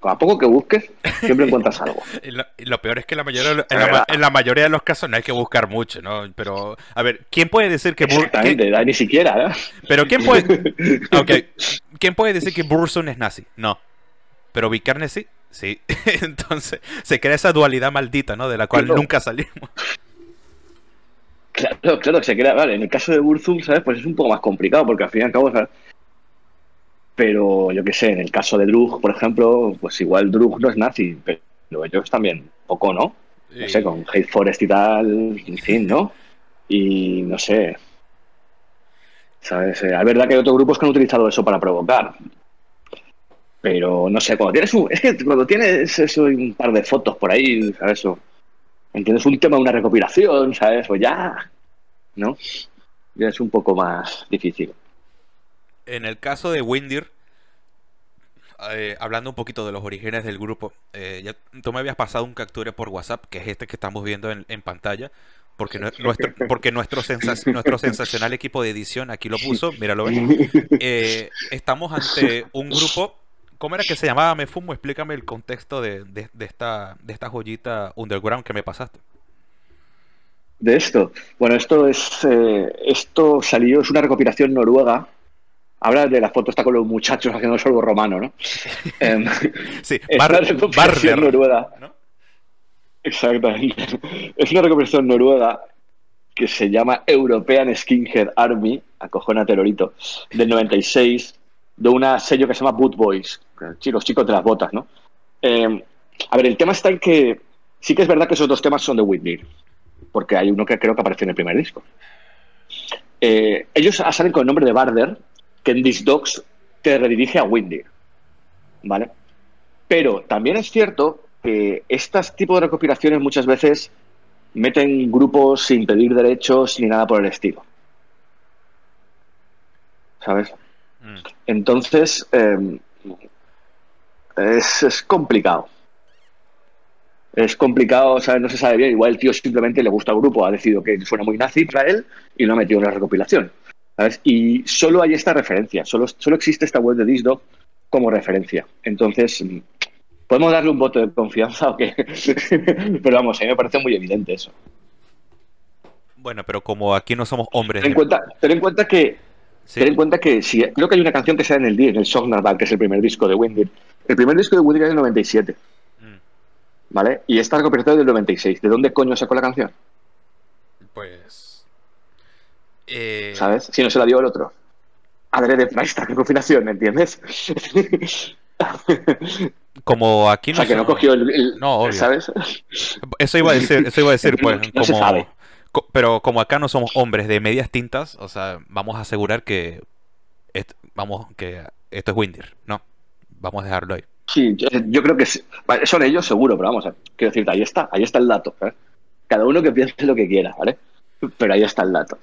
[SPEAKER 1] A poco que busques, siempre encuentras algo.
[SPEAKER 2] y lo, peor es que la mayoría, en, la, mayoría de los casos no hay que buscar mucho, ¿no? Pero, a ver, ¿quién puede decir que...
[SPEAKER 1] Exactamente, ni siquiera, ¿eh?
[SPEAKER 2] Pero ¿quién puede... okay. ¿Quién puede decir que Burson es nazi? No. Pero Vicarne sí. Sí, entonces se crea esa dualidad maldita, ¿no? De la cual nunca salimos.
[SPEAKER 1] Claro, claro, se crea, vale, en el caso de Burzum, ¿sabes? Pues es un poco más complicado, porque al fin y al cabo, ¿sabes? Pero yo qué sé, en el caso de Drug, por ejemplo, pues igual Drug no es nazi, pero ellos también, poco, ¿no? No sé, con Hate Forest y tal, en fin, ¿no? Y no sé. ¿Sabes? Eh, es verdad que hay otros grupos que han utilizado eso para provocar. Pero no sé, cuando tienes un. Es que cuando tienes eso, un par de fotos por ahí, ¿sabes? Eso, ¿Entiendes? Un tema, una recopilación, ¿sabes? O ya. ¿No? Ya es un poco más difícil.
[SPEAKER 2] En el caso de Windir, eh, hablando un poquito de los orígenes del grupo, eh, ya, tú me habías pasado un capture por WhatsApp, que es este que estamos viendo en, pantalla, porque, nuestro, porque nuestro, nuestro sensacional equipo de edición aquí lo puso, míralo. Eh, estamos ante un grupo ¿Cómo era que se llamaba Me Fumo? Explícame el contexto de, esta, de esta joyita underground que me pasaste.
[SPEAKER 1] De esto. Bueno, esto es eh, esto salió, es una recopilación noruega. Habla de la foto, está con los muchachos haciendo solo romano, ¿no? Em,
[SPEAKER 2] sí,
[SPEAKER 1] es
[SPEAKER 2] Bar
[SPEAKER 1] una recopilación
[SPEAKER 2] Barber,
[SPEAKER 1] noruega.
[SPEAKER 2] ¿no?
[SPEAKER 1] Exactamente. Es una recopilación noruega que se llama European Skinhead Army, acojona terrorito, del 96, de una sello que se llama Boot Boys, los chicos de las botas, ¿no? Eh, a ver, el tema está en que sí que es verdad que esos dos temas son de Whitney, porque hay uno que creo que apareció en el primer disco. Eh, ellos salen con el nombre de Barder, que en These Dogs te redirige a Whitney, ¿vale? Pero también es cierto que estos tipos de recopilaciones muchas veces meten grupos sin pedir derechos ni nada por el estilo. ¿Sabes?
[SPEAKER 2] Mm.
[SPEAKER 1] Entonces, eh, es, es complicado. Es complicado, ¿sabes? No se sabe bien. Igual el tío simplemente le gusta el grupo, ha decidido que suena muy nazi para él y lo ha metido en la recopilación. ¿sabes? Y solo hay esta referencia, solo, solo existe esta web de Disdog como referencia. Entonces, ¿podemos darle un voto de confianza o qué? pero vamos, a mí me parece muy evidente eso.
[SPEAKER 2] Bueno, pero como aquí no somos hombres.
[SPEAKER 1] Ten en cuenta, ten en cuenta que
[SPEAKER 2] Sí.
[SPEAKER 1] Ten en cuenta que si, creo que hay una canción que sea en el, en el Sognarbal, que es el primer disco de Windir. El primer disco de Windir es del 97,
[SPEAKER 2] Mm,
[SPEAKER 1] ¿vale? Y esta recopilación es del 96. ¿De dónde coño sacó la canción?
[SPEAKER 2] Pues. eh,
[SPEAKER 1] ¿Sabes? Si no se la dio el otro. Adrede para esta recopilación, ¿entiendes?
[SPEAKER 2] como aquí
[SPEAKER 1] o
[SPEAKER 2] no
[SPEAKER 1] sea, que no cogió el... el-
[SPEAKER 2] No, obvio.
[SPEAKER 1] ¿Sabes?
[SPEAKER 2] Eso iba a decir, eso iba a decir, pues,
[SPEAKER 1] No se sabe.
[SPEAKER 2] co- pero como acá no somos hombres de medias tintas, o sea, vamos a asegurar que vamos que esto es Windir, ¿no? Vamos a dejarlo ahí.
[SPEAKER 1] Sí, yo, yo creo que sí. Vale, son ellos seguro, pero vamos, quiero decirte, ahí está, ahí está el dato. Cada uno que piense lo que quiera, ¿vale? Pero ahí está el dato.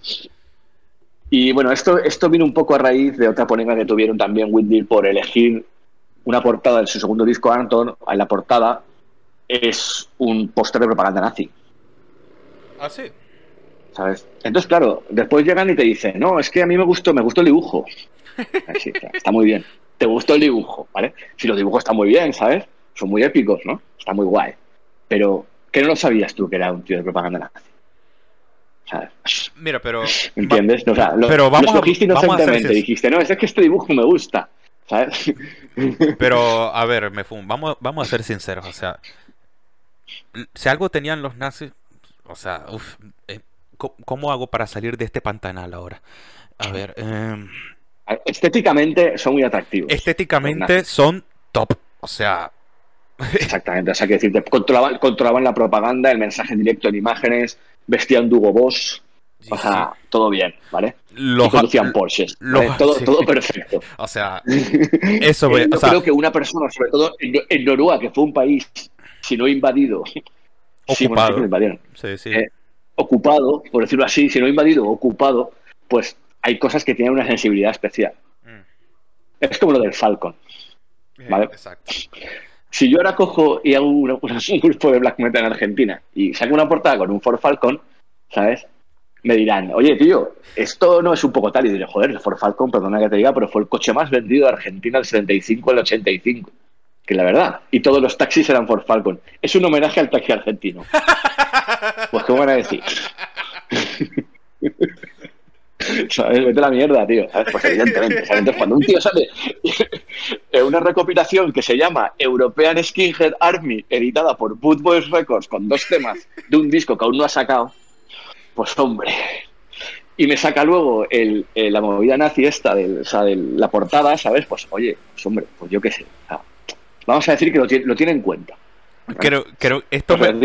[SPEAKER 1] Y bueno, esto, esto vino un poco a raíz de otra polémica que tuvieron también Windir por elegir una portada de su segundo disco, Anton. En la portada es un póster de propaganda nazi.
[SPEAKER 2] Ah, sí.
[SPEAKER 1] ¿sabes? Entonces, claro, después llegan y te dicen, no, es que a mí me gustó, me gustó el dibujo. Está muy bien. Te gustó el dibujo, ¿vale? Si los dibujos están muy bien, ¿sabes? Son muy épicos, ¿no? Está muy guay. Pero, ¿qué no lo sabías tú que era un tío de propaganda nazi? ¿Sabes?
[SPEAKER 2] Mira, pero
[SPEAKER 1] ¿Entiendes? O sea, lo,
[SPEAKER 2] Pero vamos
[SPEAKER 1] lo
[SPEAKER 2] a-
[SPEAKER 1] escogiste
[SPEAKER 2] vamos a ser
[SPEAKER 1] inocentemente. Dijiste, no, es que este dibujo me gusta. ¿Sabes?
[SPEAKER 2] Pero, a ver, me fum, vamos, vamos a ser sinceros, o sea, si algo tenían los nazis, o sea, uf, eh, ¿cómo, hago para salir de este pantanal ahora? A ver, em,
[SPEAKER 1] Estéticamente son muy atractivos.
[SPEAKER 2] estéticamente son top, o sea,
[SPEAKER 1] Exactamente, o sea, que decirte, controlaban, controlaban la propaganda, el mensaje directo en imágenes, vestían Dugo Boss, o sea, todo bien, ¿vale?
[SPEAKER 2] los,
[SPEAKER 1] y conducían Porsches,
[SPEAKER 2] los-
[SPEAKER 1] ¿vale? todo,
[SPEAKER 2] sí.
[SPEAKER 1] todo perfecto.
[SPEAKER 2] o sea, eso,
[SPEAKER 1] Eh,
[SPEAKER 2] o
[SPEAKER 1] yo
[SPEAKER 2] sea,
[SPEAKER 1] creo que una persona, sobre todo en, en Noruega, que fue un país, si no invadido,
[SPEAKER 2] ocupado,
[SPEAKER 1] invadieron,
[SPEAKER 2] sí,
[SPEAKER 1] eh, ocupado, por decirlo así, si no invadido, ocupado, pues hay cosas que tienen una sensibilidad especial.
[SPEAKER 2] Mm.
[SPEAKER 1] Es como lo del Falcon. vale.
[SPEAKER 2] exacto,
[SPEAKER 1] Si yo ahora cojo y hago una- un grupo de black metal en Argentina y saco una portada con un Ford Falcon, ¿sabes? Me dirán, oye, tío, esto no es un poco tal. Y diré, joder, el Ford Falcon, perdona que te diga, pero fue el coche más vendido de Argentina del 75 al 85. Que la verdad. Y todos los taxis eran Ford Falcon. Es un homenaje al taxi argentino. Pues, ¿qué van a decir? ¿Sabes? Vete la mierda, tío. ¿Sabes? Pues evidentemente. ¿sabes? Cuando un tío sale en una recopilación que se llama European Skinhead Army, editada por Boot Boys Records, con dos temas de un disco que aún no ha sacado, pues hombre. Y me saca luego el, el- la movida nazi esta, del, o sea, de la portada, ¿sabes? Pues oye, pues hombre, pues yo qué sé. o vamos a decir que lo, lo tiene en cuenta.
[SPEAKER 2] Creo, creo, esto
[SPEAKER 1] ¿Puedo
[SPEAKER 2] me?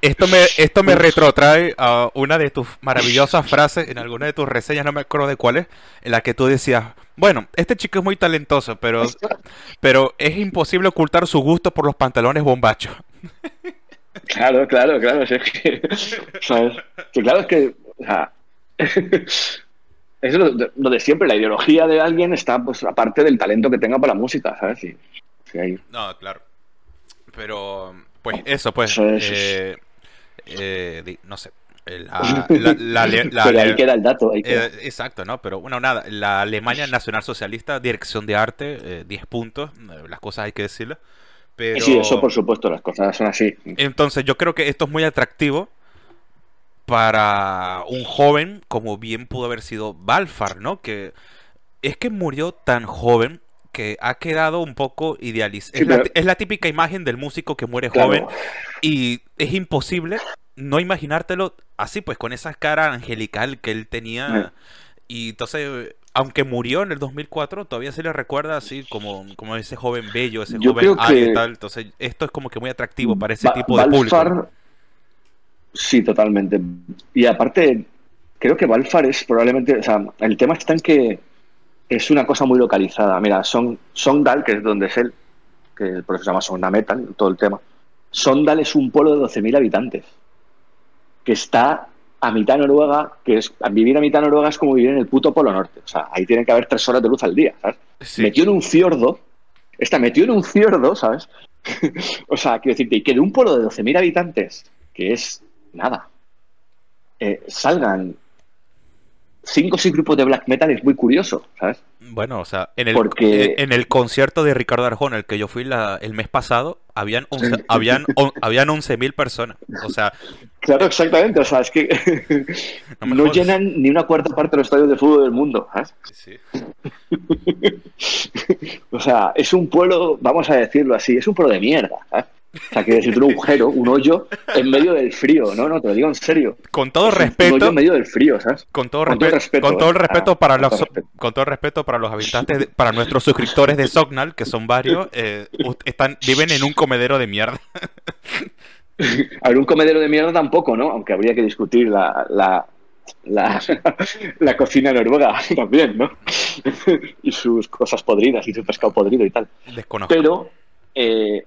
[SPEAKER 2] Esto me, esto me retrotrae a una de tus maravillosas frases en alguna de tus reseñas, no me acuerdo de cuál es, en la que tú decías, bueno, este chico es muy talentoso, pero, pero es imposible ocultar su gusto por los pantalones bombachos.
[SPEAKER 1] Claro, claro, claro. si es que, ¿sabes? Que claro, es que. o sea, es lo, de- lo de siempre, la ideología de alguien está, pues, aparte del talento que tenga para la música, ¿sabes? Sí, sí, ahí.
[SPEAKER 2] No, claro. Pero, pues eso, pues, eh, eh, no sé, la, la, la, la- la-
[SPEAKER 1] Pero ahí queda el dato. ahí queda.
[SPEAKER 2] Eh, exacto, ¿no? Pero bueno, nada, la Alemania Nacional Socialista, dirección de arte, eh, 10 puntos, las cosas hay que decirlo. Pero...
[SPEAKER 1] Sí, eso por supuesto, las cosas son así.
[SPEAKER 2] Entonces yo creo que esto es muy atractivo para un joven como bien pudo haber sido Balfar, ¿no? Que es que murió tan joven que ha quedado un poco idealizado. es, la, típica imagen del músico que muere joven y es imposible no imaginártelo así, pues con esa cara angelical que él tenía. Y entonces, aunque murió en el 2004, todavía se le recuerda así como, como ese joven bello, ese joven y tal. Entonces, esto es como que muy atractivo para ese tipo de público.
[SPEAKER 1] Sí, totalmente. Y aparte, creo que Balfar es probablemente, o sea, el tema está en que es una cosa muy localizada. Mira, Son, Songdal, que es donde es él, que por eso se llama Sonda Metal, todo el tema. Sondal es un pueblo de 12.000 habitantes, que está a mitad Noruega, que es vivir a mitad Noruega es como vivir en el puto Polo Norte. O sea, ahí tienen que haber tres horas de luz al día, ¿sabes? Metió en un fiordo, está metido en un fiordo, ¿sabes? o sea, quiero decirte, y que de un pueblo de 12.000 habitantes, que es nada, eh, salgan cinco o seis grupos de black metal es muy curioso, ¿sabes?
[SPEAKER 2] Bueno, o sea, en el, eh, en el concierto de Ricardo Arjona, el que yo fui el mes pasado, habían 11, habían, habían 11.000 personas. O sea...
[SPEAKER 1] Claro, exactamente. O sea, es que no, llenan ni una cuarta parte de los estadios de fútbol del mundo. ¿sabes? Sí. o sea, es un pueblo, vamos a decirlo así, es un pueblo de mierda. ¿sabes? O sea, que decir un agujero, un hoyo en medio del frío, no, no, te lo digo en serio.
[SPEAKER 2] Con todo respeto. Un hoyo
[SPEAKER 1] en medio del frío, ¿sabes?
[SPEAKER 2] Con todo, respeto. Con todo el respeto para los, con todo respeto para los habitantes, para nuestros suscriptores de Sognal, que son varios, eh, están, viven en un comedero de mierda.
[SPEAKER 1] A ver, un comedero de mierda tampoco, ¿no? Aunque habría que discutir la, la, la, la, cocina noruega también, ¿no? y sus cosas podridas y su pescado podrido y tal.
[SPEAKER 2] Desconozco.
[SPEAKER 1] Pero eh,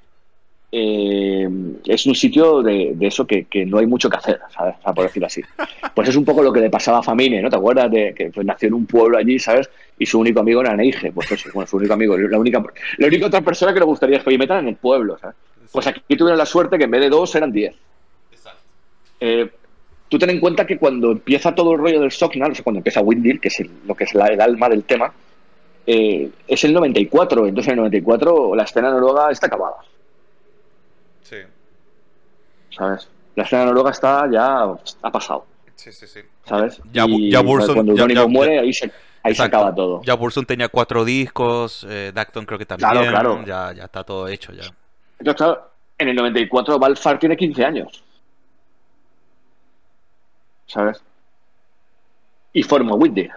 [SPEAKER 1] eh, es un sitio de, eso que, no hay mucho que hacer, ¿sabes? por decirlo así. Pues es un poco lo que le pasaba a Famine, ¿no? ¿Te acuerdas de que pues, nació en un pueblo allí, ¿sabes? Y su único amigo era Neige, pues eso, bueno, su único amigo, la única, la única otra persona que le gustaría experimentar en el pueblo, ¿sabes? Pues aquí tuvieron la suerte que en vez de dos eran diez. Eh, tú ten en cuenta que cuando empieza todo el rollo del Socknal, o sea, cuando empieza Windil, que es lo que es el alma del tema, eh, es el 94, entonces en el 94 la escena noruega está acabada. ¿Sabes? La escena noruega está ya ha pasado.
[SPEAKER 2] Sí, sí, sí.
[SPEAKER 1] ¿Sabes?
[SPEAKER 2] Ya, ya Burson,
[SPEAKER 1] cuando ya, muere, ahí, se, ahí se acaba todo.
[SPEAKER 2] Ya Burson tenía cuatro discos, eh, Dacton creo que también. Claro, claro. Ya, ya está todo hecho ya.
[SPEAKER 1] Entonces, claro, en el 94 Balfar tiene 15 años. ¿Sabes? Y forma Whitney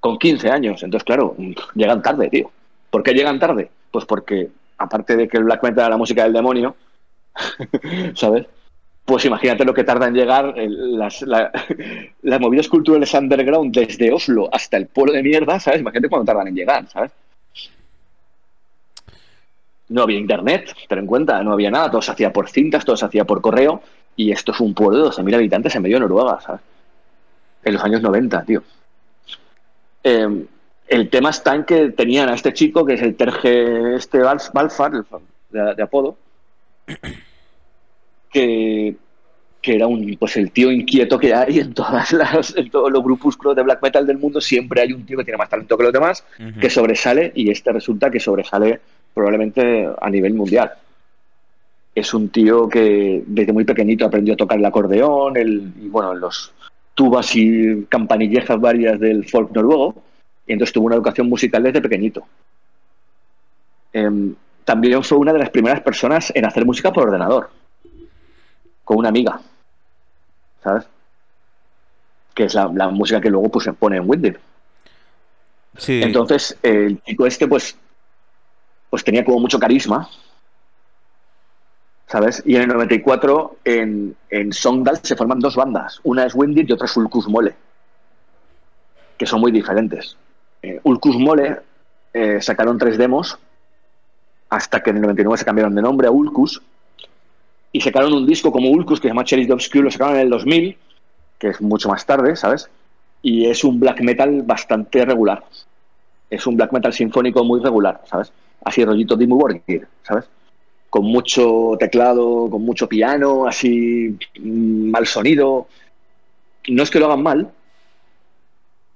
[SPEAKER 1] con 15 años. Entonces, claro, llegan tarde, tío. ¿Por qué llegan tarde? Pues porque, aparte de que el black metal era la música del demonio, ¿sabes? Pues imagínate lo que tarda en llegar las, movidas culturales underground desde Oslo hasta el pueblo de mierda, ¿sabes? Imagínate cuando tardan en llegar, ¿sabes? No había internet, ten en cuenta, no había nada, todo se hacía por cintas, todo se hacía por correo, y esto es un pueblo de 12.000 habitantes en medio de Noruega, ¿sabes? En los años 90, tío. Em, el tema está en que tenían a este chico, que es el Terge este Balfar, de apodo, que, era un pues el tío inquieto que hay en todas las en todos los grupúsculos de black metal del mundo siempre hay un tío que tiene más talento que los demás que sobresale y este resulta que sobresale probablemente a nivel mundial. Es un tío que desde muy pequeñito aprendió a tocar el acordeón el, y bueno los tubas y campanillejas varias del folk noruego y entonces tuvo una educación musical desde pequeñito. Em, también fue una de las primeras personas en hacer música por ordenador, con una amiga, ¿sabes? Que es la, música que luego pues, se pone en Windows. Sí. Entonces, el chico este, pues, pues tenía como mucho carisma, ¿sabes? Y en el 94, en, en Songdal se forman dos bandas. Una es Windy y otra es Ulcus Mole, que son muy diferentes. Eh, Ulcus Mole eh, sacaron tres demos hasta que en el 99 se cambiaron de nombre a Ulcus y sacaron un disco como Ulcus que se llama Cherish Obscure, lo sacaron en el 2000, que es mucho más tarde, ¿sabes? Y es un black metal bastante regular. Es un black metal sinfónico muy regular, ¿sabes? Así rollito Dimmu Borgir, ¿sabes? Con mucho teclado, con mucho piano, así mm, mal sonido. No es que lo hagan mal,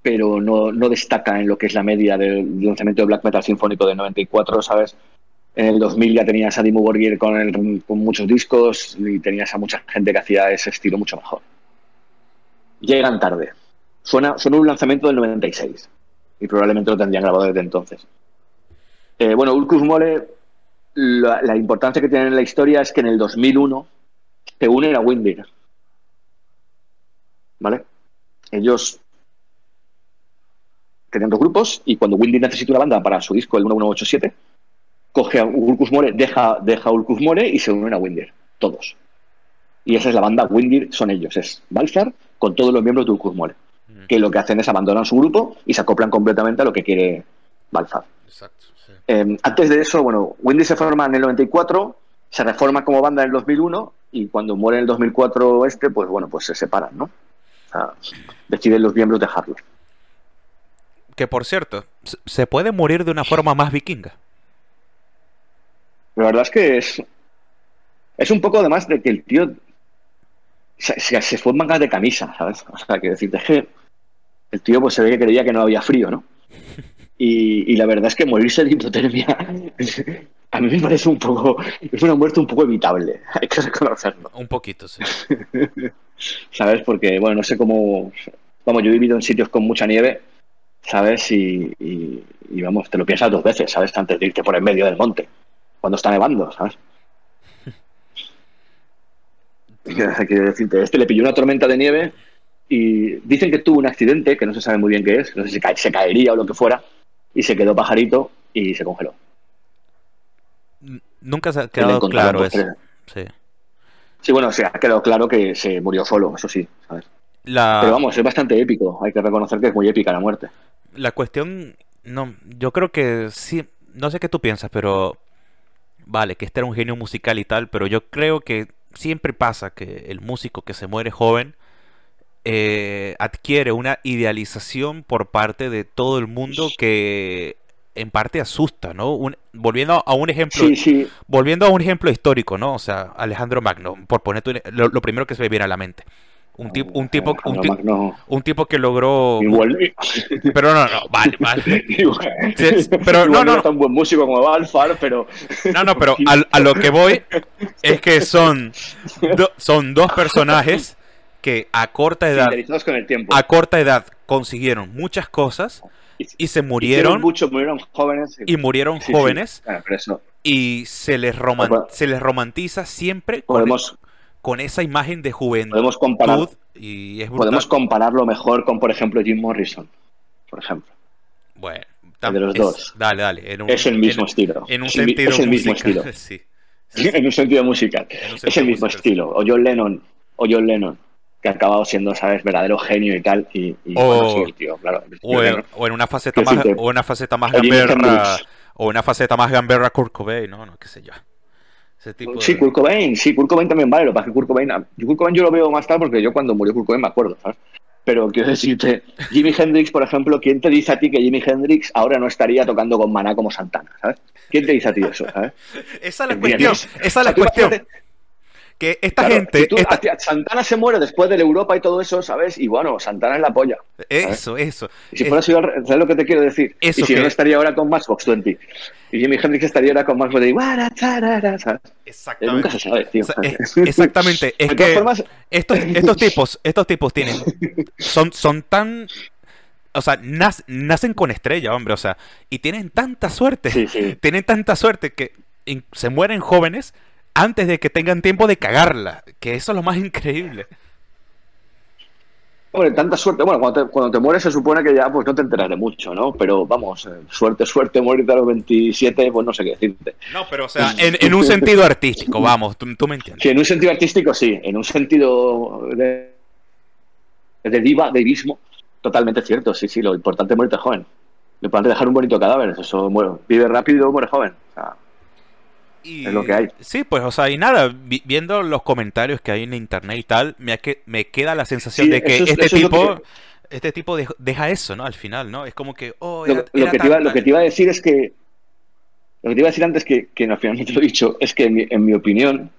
[SPEAKER 1] pero no, destaca en lo que es la media del lanzamiento de black metal sinfónico de 94, ¿sabes? En el 2000 ya tenías a Dimmu Borgir con, con muchos discos y tenías a mucha gente que hacía ese estilo mucho mejor. llegan tarde. Suena, suena un lanzamiento del 96 y probablemente lo tendrían grabado desde entonces. Eh, bueno, Ulcus Mole, la, la, importancia que tiene en la historia es que en el 2001 se unen a Windir. ¿Vale? Ellos tenían dos grupos y cuando Windir necesita una banda para su disco, el 1187, coge a Ulcus More, deja, deja a Ulcus More y se unen a Windir, todos. Y esa es la banda, Windir son ellos, es Balzar con todos los miembros de Ulcus More, mm. que lo que hacen es abandonar su grupo y se acoplan completamente a lo que quiere Balzar. Exacto, sí. eh, antes de eso, bueno, Windir se forma en el 94, se reforma como banda en el 2001 y cuando muere en el 2004 este, pues bueno, pues se separan, ¿no? O sea, deciden los miembros dejarlo.
[SPEAKER 2] Que por cierto, se puede morir de una forma más vikinga.
[SPEAKER 1] La verdad es que es. Es un poco además de que el tío se, se, fue en mangas de camisa, ¿sabes? O sea, que decirte que el tío pues se ve que creía que no había frío, ¿no? Y, y la verdad es que morirse de hipotermia a mí me parece un poco. Es una muerte un poco evitable, hay que reconocerlo.
[SPEAKER 2] Un poquito, sí.
[SPEAKER 1] ¿Sabes? Porque, bueno, no sé cómo. Vamos, yo he vivido en sitios con mucha nieve ¿sabes? Y, y, y, vamos, te lo piensas dos veces, ¿sabes? Antes de irte por el medio del monte, cuando está nevando, ¿sabes? Quiero decirte, este le pilló una tormenta de nieve y dicen que tuvo un accidente, que no se sabe muy bien qué es, no sé si se caería o lo que fuera, y se quedó pajarito y se congeló.
[SPEAKER 2] Nunca se ha quedado claro eso. Sí.
[SPEAKER 1] sí, bueno, se ha quedado claro que se murió solo, eso sí, ¿sabes? La... Pero vamos, es bastante épico, hay que reconocer que es muy épica la muerte
[SPEAKER 2] la cuestión, no, yo creo que sí, no sé qué tú piensas, pero vale, que este era un genio musical y tal, pero yo creo que siempre pasa que el músico que se muere joven eh, adquiere una idealización por parte de todo el mundo que en parte asusta, ¿no? volviendo a un ejemplo,
[SPEAKER 1] sí, sí.
[SPEAKER 2] volviendo a un ejemplo histórico, ¿no? O sea, Alejandro Magno, por poner lo, lo primero que se me viene a la mente. Un tipo, un tipo, un, ti un tipo que logró.
[SPEAKER 1] Igual.
[SPEAKER 2] Pero no, no, vale, vale.
[SPEAKER 1] Sí, pero no, no, no. tan buen músico como Alfar, pero.
[SPEAKER 2] No, no, pero a, a, lo que voy es que son, do, son dos personajes que a corta edad.
[SPEAKER 1] Con el tiempo.
[SPEAKER 2] A corta edad consiguieron muchas cosas y se murieron.
[SPEAKER 1] Mucho, murieron jóvenes.
[SPEAKER 2] Y murieron sí, jóvenes.
[SPEAKER 1] Sí. Ah, eso.
[SPEAKER 2] Y se les, roman se les romantiza siempre.
[SPEAKER 1] Podemos.
[SPEAKER 2] Con esa imagen de juventud.
[SPEAKER 1] Podemos, comparar, y es podemos compararlo mejor con, por ejemplo, Jim Morrison, por ejemplo.
[SPEAKER 2] Bueno,
[SPEAKER 1] de los
[SPEAKER 2] es,
[SPEAKER 1] dos.
[SPEAKER 2] Dale, dale.
[SPEAKER 1] Un, es el mismo
[SPEAKER 2] en,
[SPEAKER 1] estilo.
[SPEAKER 2] En un sentido
[SPEAKER 1] es el mismo
[SPEAKER 2] musical,
[SPEAKER 1] estilo.
[SPEAKER 2] Sí,
[SPEAKER 1] sí. en un sentido musical. Un sentido es el mismo musical, estilo. O John Lennon, o John Lennon, que ha acabado siendo, ¿sabes?, verdadero genio y tal. Y, y
[SPEAKER 2] o,
[SPEAKER 1] bueno, sí, el tío, claro.
[SPEAKER 2] O, en, o, en, una faceta más, o una faceta más gamberra, o una faceta más gamberra Kurt Cobain, no, no, qué sé yo.
[SPEAKER 1] Tipo sí, de... Kurt Cobain, sí, Kurt Cobain también vale, lo que pasa es que Kurt Cobain, Kurt Cobain yo lo veo más tarde porque yo cuando murió Kurt Cobain me acuerdo, ¿sabes? Pero quiero decirte, Jimi Hendrix, por ejemplo, ¿quién te dice a ti que Jimi Hendrix ahora no estaría tocando con Maná como Santana, ¿sabes? ¿Quién te dice a ti eso, ¿sabes?
[SPEAKER 2] esa es la cuestión, esa es la cuestión. Que esta claro, gente.
[SPEAKER 1] Tú,
[SPEAKER 2] esta...
[SPEAKER 1] Santana se muere después de la Europa y todo eso, ¿sabes? Y bueno, Santana es la polla.
[SPEAKER 2] ¿sabes? Eso, eso.
[SPEAKER 1] Y si fuera así, ¿sabes lo que te quiero decir?
[SPEAKER 2] Eso
[SPEAKER 1] y si
[SPEAKER 2] que...
[SPEAKER 1] no estaría ahora con Matchbox 20. Y Jimi Hendrix estaría ahora con Matchbox 20. ¿sabes?
[SPEAKER 2] Exactamente.
[SPEAKER 1] Nunca se sabe, tío.
[SPEAKER 2] Es, exactamente. Es que formas... estos, estos tipos, estos tipos tienen. Son, son tan o sea, nac nacen con estrella, hombre, o sea, y tienen tanta suerte,
[SPEAKER 1] sí, sí.
[SPEAKER 2] tienen tanta suerte que se mueren jóvenes antes de que tengan tiempo de cagarla, que eso es lo más increíble.
[SPEAKER 1] Hombre, tanta suerte. Bueno, cuando te, cuando te, mueres se supone que ya pues no te enteras de mucho, ¿no? Pero vamos, eh, suerte, suerte, morirte a los 27, pues no sé qué decirte.
[SPEAKER 2] No, pero o sea, en, en un sentido artístico, vamos, tú, tú, me entiendes.
[SPEAKER 1] Sí, en un sentido artístico sí, en un sentido de, de diva, de divismo, totalmente cierto, sí, sí, lo importante es morirte joven. Lo importante es dejar un bonito cadáver, eso, bueno, vive rápido, muere joven. O sea,
[SPEAKER 2] y,
[SPEAKER 1] es lo que hay.
[SPEAKER 2] Sí, pues, o sea, y nada, vi, viendo los comentarios que hay en internet y tal, me, que, me queda la sensación
[SPEAKER 1] sí,
[SPEAKER 2] de que
[SPEAKER 1] eso es,
[SPEAKER 2] este tipo.
[SPEAKER 1] Es que...
[SPEAKER 2] Este tipo deja, deja eso, ¿no? Al final, ¿no? Es como que, oh,
[SPEAKER 1] lo,
[SPEAKER 2] era,
[SPEAKER 1] lo,
[SPEAKER 2] era
[SPEAKER 1] que
[SPEAKER 2] tan,
[SPEAKER 1] iba, lo, que te iba, a decir es que. Lo que te iba a decir antes, que, que al final no te lo he dicho, es que en mi, en mi opinión.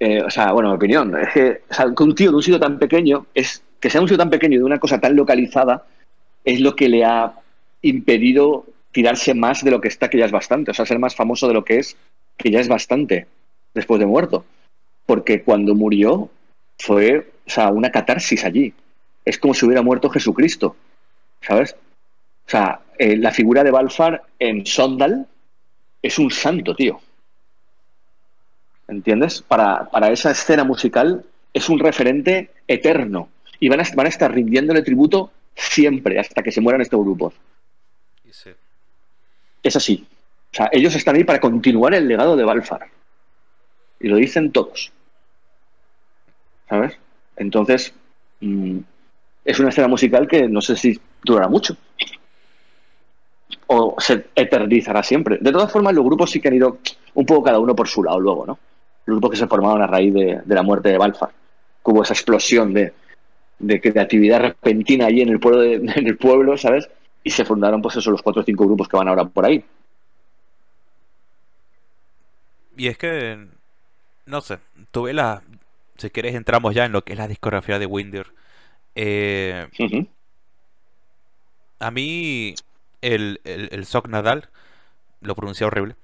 [SPEAKER 1] Eh, o sea, bueno, mi opinión, es que, o sea, que un tío de un sitio tan pequeño, es que sea un sitio tan pequeño de una cosa tan localizada, es lo que le ha impedido tirarse más de lo que está, que ya es bastante, o sea, ser más famoso de lo que es, que ya es bastante después de muerto. Porque cuando murió fue, o sea, una catarsis allí. es como si hubiera muerto Jesucristo, ¿sabes? O sea, eh, la figura de Balfar en Sondal es un santo, tío. ¿Entiendes? Para, para esa escena musical es un referente eterno. Y van a, van a estar rindiéndole tributo siempre, hasta que se mueran estos grupos. Es así. O sea, ellos están ahí para continuar el legado de Balfar. Y lo dicen todos. ¿Sabes? Entonces, mm, es una escena musical que no sé si durará mucho. O se eternizará siempre. De todas formas, los grupos sí que han ido un poco cada uno por su lado luego, ¿no? Los grupos que se formaron a raíz de, la muerte de Balfar. Hubo esa explosión de, de creatividad repentina allí en el pueblo, en el pueblo, ¿sabes? Y se fundaron, pues eso, los cuatro o cinco grupos que van ahora por ahí.
[SPEAKER 2] Y es que, no sé, tuve la... Si quieres entramos ya en lo que es la discografía de Winder. Eh, A mí, el, el, el Soc Nadal, lo pronuncié horrible,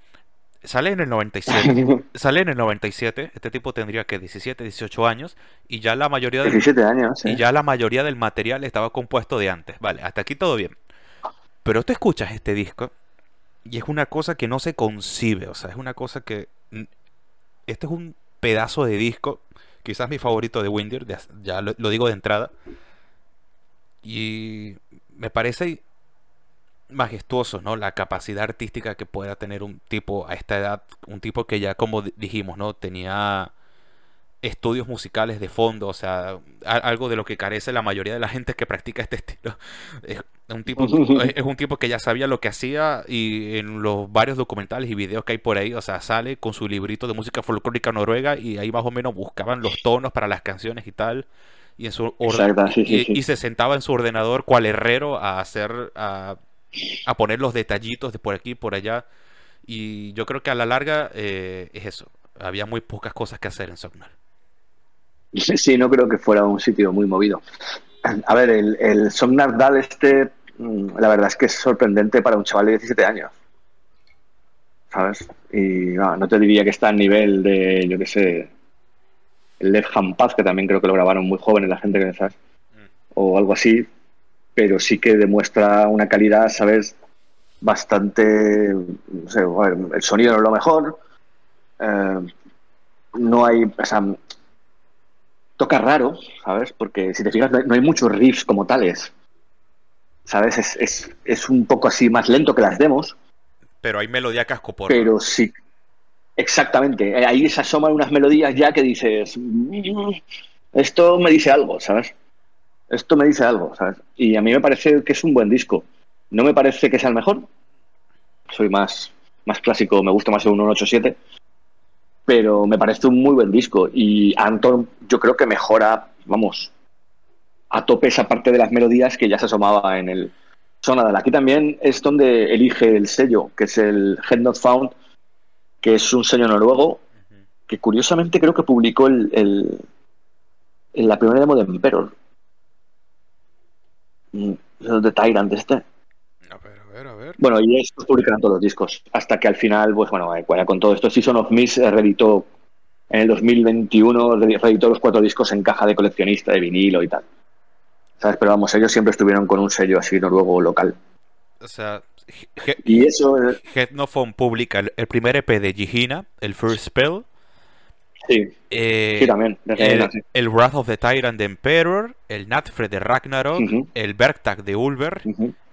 [SPEAKER 2] sale en el 97. sale en el 97. Este tipo tendría que 17, 18 años. Y ya la mayoría del,
[SPEAKER 1] 17 años,
[SPEAKER 2] y ya la mayoría del material estaba compuesto de antes. Vale, hasta aquí todo bien. Pero tú escuchas este disco y es una cosa que no se concibe. O sea, es una cosa que este es un pedazo de disco, quizás mi favorito de Windir, ya lo, digo de entrada. Y me parece majestuoso, ¿no? La capacidad artística que pueda tener un tipo a esta edad, un tipo que ya como dijimos, ¿no? Tenía estudios musicales de fondo, o sea, algo de lo que carece la mayoría de la gente que practica este estilo. Es un tipo, es un tipo que ya sabía lo que hacía y en los varios documentales y videos que hay por ahí, o sea, sale con su librito de música folclórica noruega y ahí más o menos buscaban los tonos para las canciones y tal. Y, en su y, se sentaba en su ordenador cual herrero a hacer, a, a poner los detallitos de por aquí y por allá. Y yo creo que a la larga eh, es eso. Había muy pocas cosas que hacer en Sognar.
[SPEAKER 1] Sí, no creo que fuera un sitio muy movido. A ver, el, el Somnar Dal este, mm, la verdad es que es sorprendente para un chaval de 17 años. ¿Sabes? Y no, te diría que está a nivel de, yo qué sé, el Left Hand Path, que también creo que lo grabaron muy jóvenes la gente que sabes, mm. o algo así, pero sí que demuestra una calidad, ¿sabes? Bastante, no sé, el sonido no es lo mejor, eh, no hay, o sea, toca raro, ¿sabes? Porque si te fijas, no hay, muchos riffs como tales. ¿Sabes? Es, es, es, un poco así más lento que las demos.
[SPEAKER 2] Pero hay melodía casco por.
[SPEAKER 1] Pero sí. Exactamente. Eh, ahí se asoman unas melodías ya que dices. Mm, esto me dice algo, ¿sabes? Esto me dice algo, ¿sabes? Y a mí me parece que es un buen disco. No me parece que sea el mejor. Soy más, más clásico, me gusta más el 187 pero me parece un muy buen disco y Anton yo creo que mejora, vamos, a tope esa parte de las melodías que ya se asomaba en el Sonadal. Aquí también es donde elige el sello, que es el Head Not Found, que es un sello noruego, que curiosamente creo que publicó el, el, la primera demo de Emperor. Mm, de Tyrant este. Bueno, y estos publican todos los discos. Hasta que al final, pues bueno, eh, con todo esto, Season of Miss eh, reeditó en el 2021, reeditó los cuatro discos en caja de coleccionista de vinilo y tal. ¿Sabes? Pero vamos, ellos siempre estuvieron con un sello así noruego local.
[SPEAKER 2] O sea,
[SPEAKER 1] y eso. Eh,
[SPEAKER 2] Headnophone publica el, primer EP de Gihina, el First Spell.
[SPEAKER 1] Sí, sí también.
[SPEAKER 2] El, Wrath of the Tyrant de Emperor, el Natfred de Ragnarok, el Bergtag de Ulver,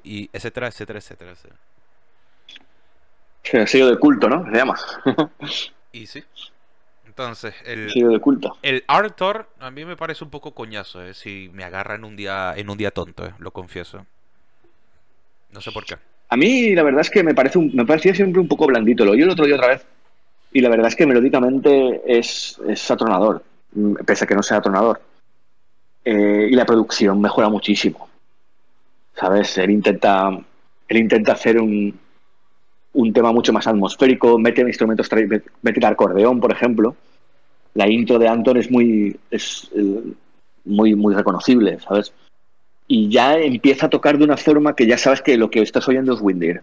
[SPEAKER 2] y etcétera, etcétera, etcétera, etcétera.
[SPEAKER 1] El sello de culto, ¿no? Se llama.
[SPEAKER 2] y sí. Entonces, el,
[SPEAKER 1] sello de culto.
[SPEAKER 2] El Arthur a mí me parece un poco coñazo, ¿eh? Si me agarra en un día, en un día tonto, ¿eh? Lo confieso. No sé por qué.
[SPEAKER 1] A mí la verdad es que me parece un, me parecía siempre un poco blandito. Lo oí el otro día otra vez. Y la verdad es que melódicamente es, es atronador, pese a que no sea atronador. Eh, y la producción mejora muchísimo. ¿Sabes? Él intenta, él intenta hacer un, un tema mucho más atmosférico, mete instrumentos, mete el acordeón, por ejemplo. La intro de Anton es muy, es, eh, muy, muy reconocible, ¿sabes? Y ya empieza a tocar de una forma que ya sabes que lo que estás oyendo es Windir.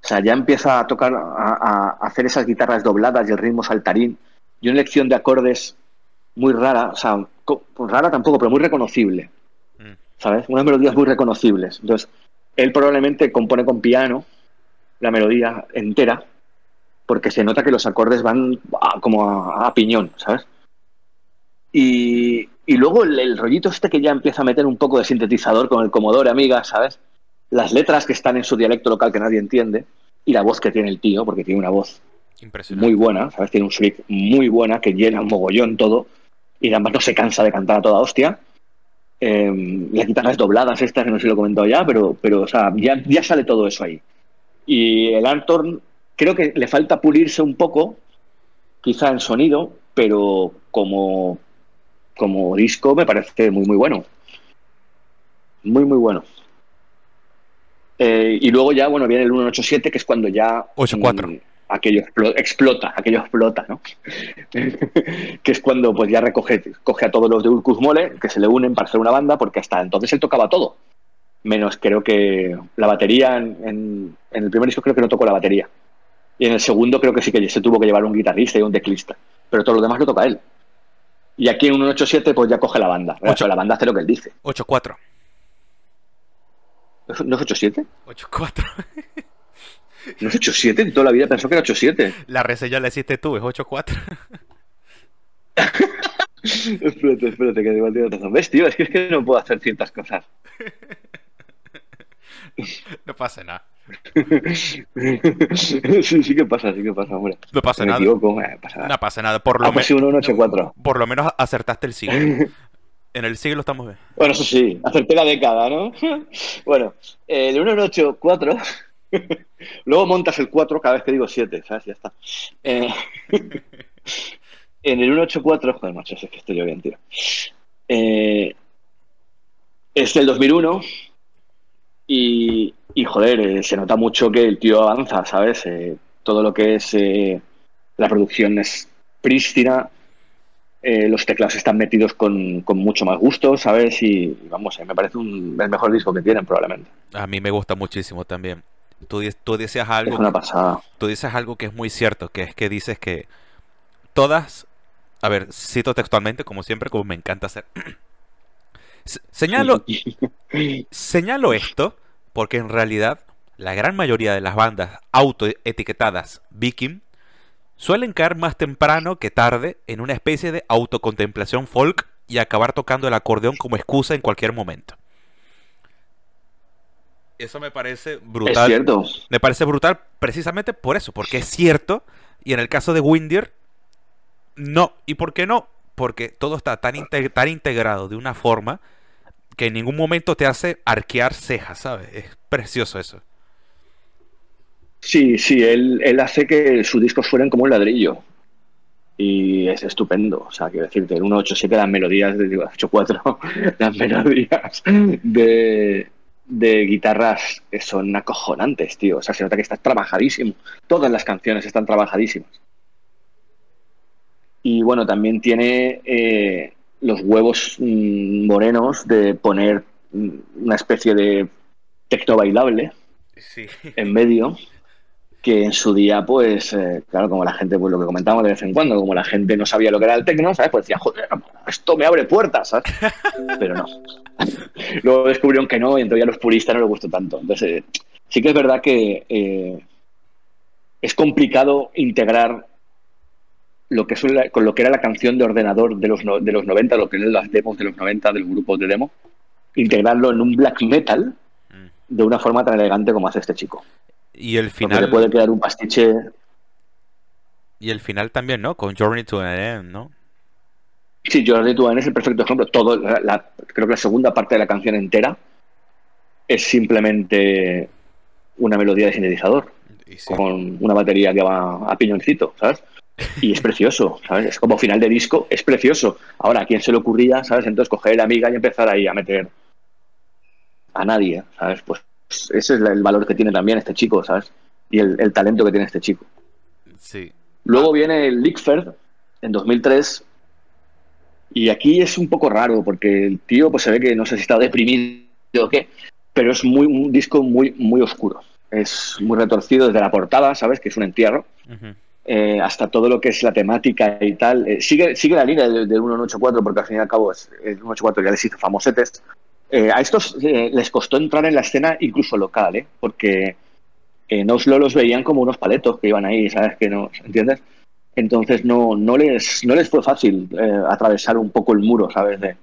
[SPEAKER 1] O sea, ya empieza a tocar, a, hacer esas guitarras dobladas y el ritmo saltarín. Y una lección de acordes muy rara, o sea, rara tampoco, pero muy reconocible. ¿Sabes? Unas melodías muy reconocibles. Entonces, él probablemente compone con piano la melodía entera, porque se nota que los acordes van como a, piñón, ¿sabes? Y, luego el, rollito este que ya empieza a meter un poco de sintetizador con el Commodore Amiga, ¿sabes? Las letras que están en su dialecto local que nadie entiende, y la voz que tiene el tío, porque tiene una voz muy buena, ¿sabes? Tiene un shriek muy buena que llena un mogollón todo, y además no se cansa de cantar a toda hostia. Eh, las guitarras dobladas estas, que no sé si lo he comentado ya, pero, pero o sea, ya, ya sale todo eso ahí. Y el Anton creo que le falta pulirse un poco, quizá en sonido, pero como, como disco me parece muy, muy bueno. Muy, muy bueno. Eh, y luego ya, bueno, viene el 187, que es cuando ya...
[SPEAKER 2] 8.4
[SPEAKER 1] aquello explota, aquello explota, ¿no? que es cuando pues ya recoge coge a todos los de Ulcus Mole, que se le unen para hacer una banda, porque hasta entonces él tocaba todo. Menos creo que la batería, en, el primer disco creo que no tocó la batería. Y en el segundo creo que sí que se tuvo que llevar un guitarrista y un teclista. Pero todo lo demás lo toca él. Y aquí en un 187 pues ya coge la banda. la banda hace lo que él dice.
[SPEAKER 2] 8-4.
[SPEAKER 1] ¿No es 8-7?
[SPEAKER 2] 8-4.
[SPEAKER 1] ¿No es 8-7? Toda la vida pensó que era 8-7.
[SPEAKER 2] La reseña la hiciste tú, es 8-4.
[SPEAKER 1] espérate, espérate, que igual tiene razón. ¿Ves, tío? Es que no puedo hacer ciertas cosas.
[SPEAKER 2] no pasa nada.
[SPEAKER 1] sí, sí que pasa, sí que pasa, hombre.
[SPEAKER 2] No pasa
[SPEAKER 1] Me
[SPEAKER 2] nada.
[SPEAKER 1] Equivoco, eh, pasa nada.
[SPEAKER 2] No pasa nada. Por lo,
[SPEAKER 1] ah, pues menos
[SPEAKER 2] por lo menos acertaste el siglo. En el siglo estamos bien.
[SPEAKER 1] Bueno, eso sí, acerté la década, ¿no? bueno, el 184 Luego montas el 4 cada vez que digo 7, ¿sabes? Ya está. Eh, en el 184, joder, macho, es que estoy yo bien, tío. Eh, es del 2001 y, y joder, eh, se nota mucho que el tío avanza, ¿sabes? todo lo que es la producción es prístina, los teclados están metidos con, con, mucho más gusto, ¿sabes? Y, vamos, me parece un, el mejor disco que tienen probablemente.
[SPEAKER 2] A mí me gusta muchísimo también. Tú, tú decías algo.
[SPEAKER 1] Es una pasada.
[SPEAKER 2] Tú dices algo que es muy cierto, que es que dices que todas. A ver, cito textualmente, como siempre, como me encanta hacer. señalo. señalo esto, porque en realidad la gran mayoría de las bandas autoetiquetadas Viking suelen caer más temprano que tarde en una especie de autocontemplación folk y acabar tocando el acordeón como excusa en cualquier momento. Eso me parece brutal.
[SPEAKER 1] Es cierto.
[SPEAKER 2] Me parece brutal precisamente por eso, porque es cierto. Y en el caso de Windir, no. ¿Y por qué no? Porque todo está tan, tan integrado de una forma que en ningún momento te hace arquear cejas, ¿sabes? Es precioso eso.
[SPEAKER 1] Sí, sí, él, él hace que sus discos fueran como un ladrillo. Y es estupendo. O sea, quiero decirte, el 187 las melodías, de, digo, 84, las melodías de, de guitarras que son acojonantes, tío. O sea, se nota que está trabajadísimo. Todas las canciones están trabajadísimas. Y bueno, también tiene eh, los huevos mm, morenos de poner mm, una especie de tecno bailable en medio que en su día, pues, eh, claro, como la gente, pues lo que comentábamos de vez en cuando, como la gente no sabía lo que era el tecno, ¿sabes? Pues decía, joder, esto me abre puertas, ¿sabes? Pero no. Luego descubrieron que no y entonces a los puristas no les gustó tanto. Entonces, eh, sí que es verdad que eh, es complicado integrar lo que con lo que era la canción de ordenador de los, de los 90, lo que eran las demos de los 90 del grupo de demo, integrarlo en un black metal mm. de una forma tan elegante como hace este chico.
[SPEAKER 2] Y el final.
[SPEAKER 1] le puede quedar un pastiche.
[SPEAKER 2] Y el final también, ¿no? Con Journey to an End, ¿no?
[SPEAKER 1] Sí, Journey to an End es el perfecto ejemplo. Todo, la, creo que la segunda parte de la canción entera es simplemente una melodía de sintetizador. Con una batería que va a piñoncito, ¿sabes? Y es precioso, ¿sabes? Es como final de disco, es precioso. Ahora, ¿a quién se le ocurría, ¿sabes? Entonces coger la amiga y empezar ahí a meter a nadie, ¿sabes? Pues ese es el valor que tiene también este chico, ¿sabes? Y el, talento que tiene este chico.
[SPEAKER 2] Sí.
[SPEAKER 1] Luego viene el Lickford en 2003 y aquí es un poco raro porque el tío pues se ve que no sé si está deprimido o qué, pero es muy un disco muy muy oscuro. Es muy retorcido desde la portada, ¿sabes? Que es un entierro. Eh, hasta todo lo que es la temática y tal. Eh, sigue, sigue la línea del, 184 porque al fin y al cabo es, el 184 ya les hizo famosetes Eh, a estos eh, les costó entrar en la escena incluso local, ¿eh? porque en Oslo los veían como unos paletos que iban ahí, ¿sabes? Que no, ¿entiendes? Entonces no, no, les, no les fue fácil eh, atravesar un poco el muro, ¿sabes? De,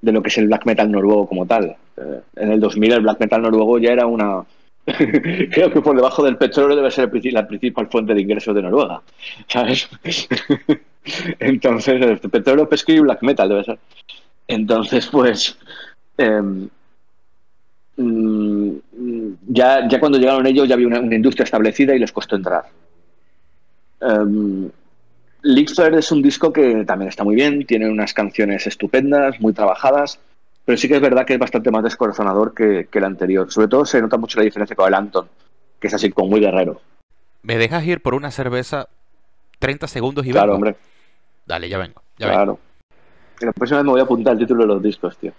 [SPEAKER 1] de, lo que es el black metal noruego como tal. Eh, en el 2000 el black metal noruego ya era una... Creo que por debajo del petróleo debe ser la principal fuente de ingresos de Noruega, ¿sabes? Entonces, el petróleo, pesca y black metal debe ser. Entonces, pues... Eh, ya, ya cuando llegaron ellos ya había una, una industria establecida y les costó entrar. Um, es un disco que también está muy bien, tiene unas canciones estupendas, muy trabajadas, pero sí que es verdad que es bastante más descorazonador que, que el anterior. Sobre todo se nota mucho la diferencia con el Anton, que es así como muy guerrero.
[SPEAKER 2] ¿Me dejas ir por una cerveza 30 segundos y
[SPEAKER 1] Claro,
[SPEAKER 2] vengo?
[SPEAKER 1] hombre,
[SPEAKER 2] Dale, ya vengo. Ya
[SPEAKER 1] claro. Y la próxima vez me voy a apuntar el título de los discos, tío.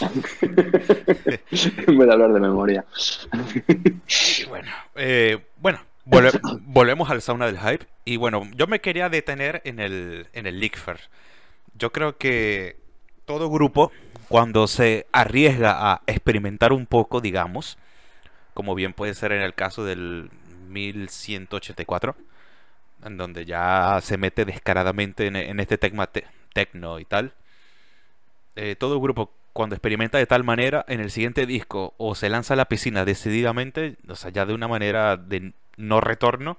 [SPEAKER 1] en vez de hablar de memoria.
[SPEAKER 2] Y bueno, eh, bueno volve- volvemos al sauna del hype. Y bueno, yo me quería detener en el, en el Lickfair. Yo creo que todo grupo, cuando se arriesga a experimentar un poco, digamos, como bien puede ser en el caso del 1184, en donde ya se mete descaradamente en, en este te- tecno y tal. Eh, todo grupo cuando experimenta de tal manera en el siguiente disco o se lanza a la piscina decididamente, o sea, ya de una manera de no retorno,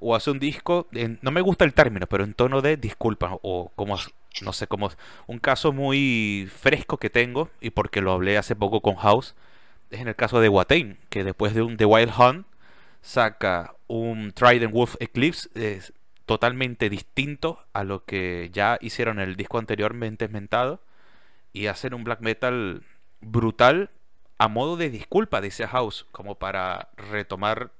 [SPEAKER 2] o hace un disco, en- no me gusta el término, pero en tono de disculpa, o como, no sé, como un caso muy fresco que tengo, y porque lo hablé hace poco con House, es en el caso de Watain, que después de un The Wild Hunt saca un Trident Wolf Eclipse totalmente distinto a lo que ya hicieron en el disco anteriormente mentado y hacen un black metal brutal a modo de disculpa, dice House, como para retomar,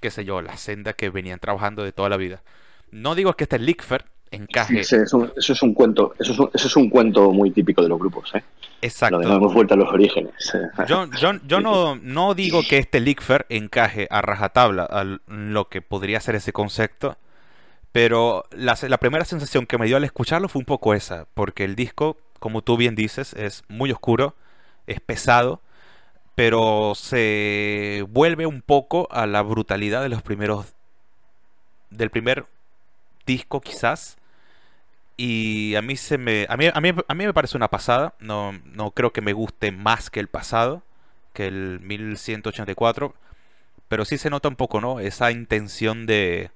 [SPEAKER 2] qué sé yo, la senda que venían trabajando de toda la vida. No digo que este Lickfer encaje.
[SPEAKER 1] Sí, eso es un cuento, eso es un, eso es un cuento muy típico de los grupos, ¿eh?
[SPEAKER 2] Exacto.
[SPEAKER 1] Lo dejamos vuelta a los orígenes.
[SPEAKER 2] Yo, yo, yo no, no digo que este Lickfer encaje a rajatabla a lo que podría ser ese concepto, pero la, la primera sensación que me dio al escucharlo fue un poco esa, porque el disco, como tú bien dices, es muy oscuro, es pesado, pero se vuelve un poco a la brutalidad de los primeros, del primer disco quizás. Y a mí se me. A mí, a mí, a mí me parece una pasada. No, no creo que me guste más que el pasado. Que el 1184. Pero sí se nota un poco, ¿no? Esa intención de,